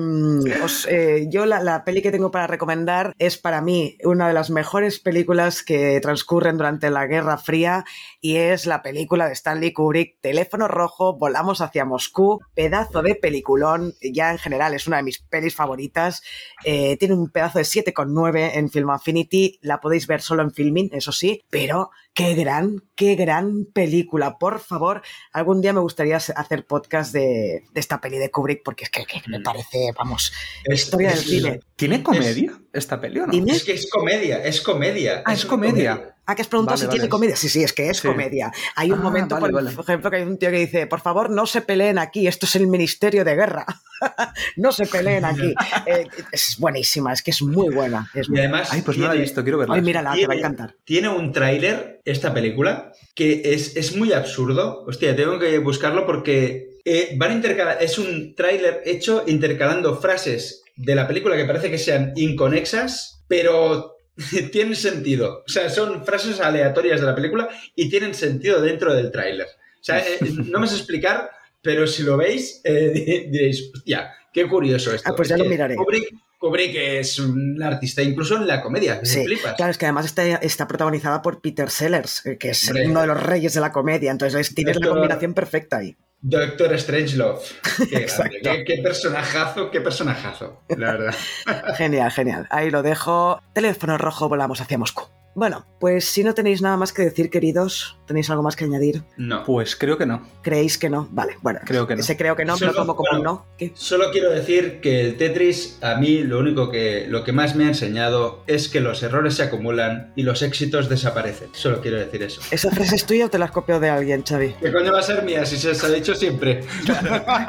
os, eh, yo la, la peli que tengo para recomendar es para mí una de las mejores películas que transcurren durante la Guerra Fría y es la película de Stanley Kubrick, Teléfono Rojo, Volamos hacia Moscú, pedazo de peliculón, ya en general es una de mis pelis favoritas, eh, tiene un pedazo de 7,9 en Film Affinity, la podéis ver solo en Filmin, eso sí, pero qué gran, qué gran película, por favor, algún día me gustaría hacer podcast de, de esta peli de Kubrick porque es que, que me parece, vamos, Es- historia del cine. ¿Tiene comedia esta peli o no? Dime. Es que es comedia, es comedia. Ah, es comedia. Ah, que has preguntado Vale, si vale. tiene comedia. Sí, sí, es que es Sí. comedia. Hay un Ah, momento, vale, por vale. ejemplo, que hay un tío que dice, por favor, no se peleen aquí, esto es el Ministerio de Guerra. no se peleen aquí. Eh, es buenísima, es que es muy buena. Es Y además, Ay, pues no la he tiene- visto, quiero verla. Ay, mírala, te va a tiene- encantar. Tiene un tráiler, esta película, que es, es muy absurdo. Hostia, tengo que buscarlo porque eh, van a intercalar. Es un tráiler hecho intercalando frases de la película que parece que sean inconexas, pero tienen sentido. O sea, son frases aleatorias de la película y tienen sentido dentro del tráiler. O sea, eh, no me sé explicar, pero si lo veis, eh, diréis, hostia, qué curioso esto. Ah, pues ya Es lo miraré. Kubrick, Kubrick es un artista, incluso en la comedia, que Sí, flipas. claro, es que además está, está protagonizada por Peter Sellers, eh, que es Hombre. uno de los reyes de la comedia, entonces es- tienes la Doctor- combinación perfecta ahí. Doctor Strangelove. Qué, qué, qué personajazo, qué personajazo, la verdad. Genial, genial. Ahí lo dejo. Teléfono rojo, volamos hacia Moscú. Bueno, pues si no tenéis nada más que decir, queridos, ¿tenéis algo más que añadir? No. Pues creo que no. ¿Creéis que no? Vale, bueno. Creo que no. Ese creo que no, me lo Solo- tomo como un bueno, no. ¿Qué? Solo quiero decir que el Tetris, a mí lo único que, lo que más me ha enseñado es que los errores se acumulan y los éxitos desaparecen. Solo quiero decir eso. ¿Esa frase es tuya o te la has copiado de alguien, Xavi? ¿Qué coño va a ser mía si se os ha dicho siempre?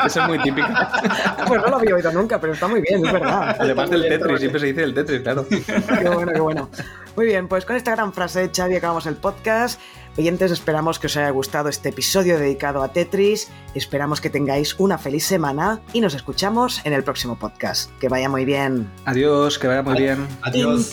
Eso es muy típico. Pues no lo había oído nunca, pero está muy bien, es verdad. Además del Tetris, siempre se dice el Tetris, claro. Qué bueno, qué bueno. Muy bien, pues con esta gran frase de Xavi acabamos el podcast. Oyentes, esperamos que os haya gustado este episodio dedicado a Tetris. Esperamos que tengáis una feliz semana y nos escuchamos en el próximo podcast. Que vaya muy bien. Adiós, que vaya muy bien. Adiós.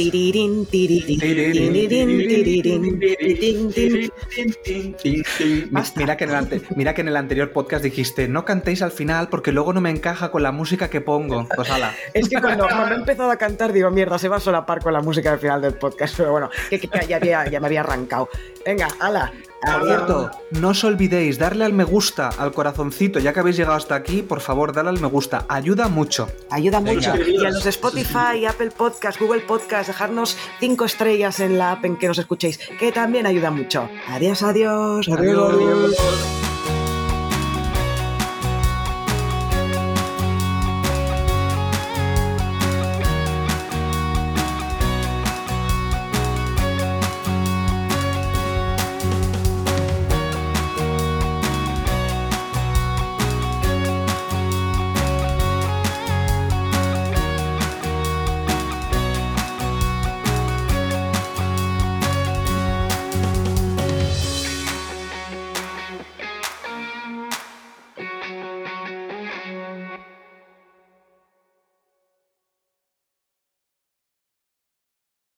Mira que, en el ante- mira que en el anterior podcast dijiste, no cantéis al final porque luego no me encaja con la música que pongo. Pues ala. Es que cuando, cuando he empezado a cantar digo, mierda, se va a solapar con la música al final del podcast. Pero bueno, que, que- que ya, había- ya me había arrancado. Venga, ala. Por cierto, no os olvidéis darle al me gusta, al corazoncito, ya que habéis llegado hasta aquí, por favor, dale al me gusta, ayuda mucho. Ayuda Venga. mucho. Y a los de. Spotify, Apple Podcast, Google Podcast, dejarnos cinco estrellas en la app en que nos escuchéis, que también ayuda mucho. Adiós, adiós. Adiós, adiós. Adiós.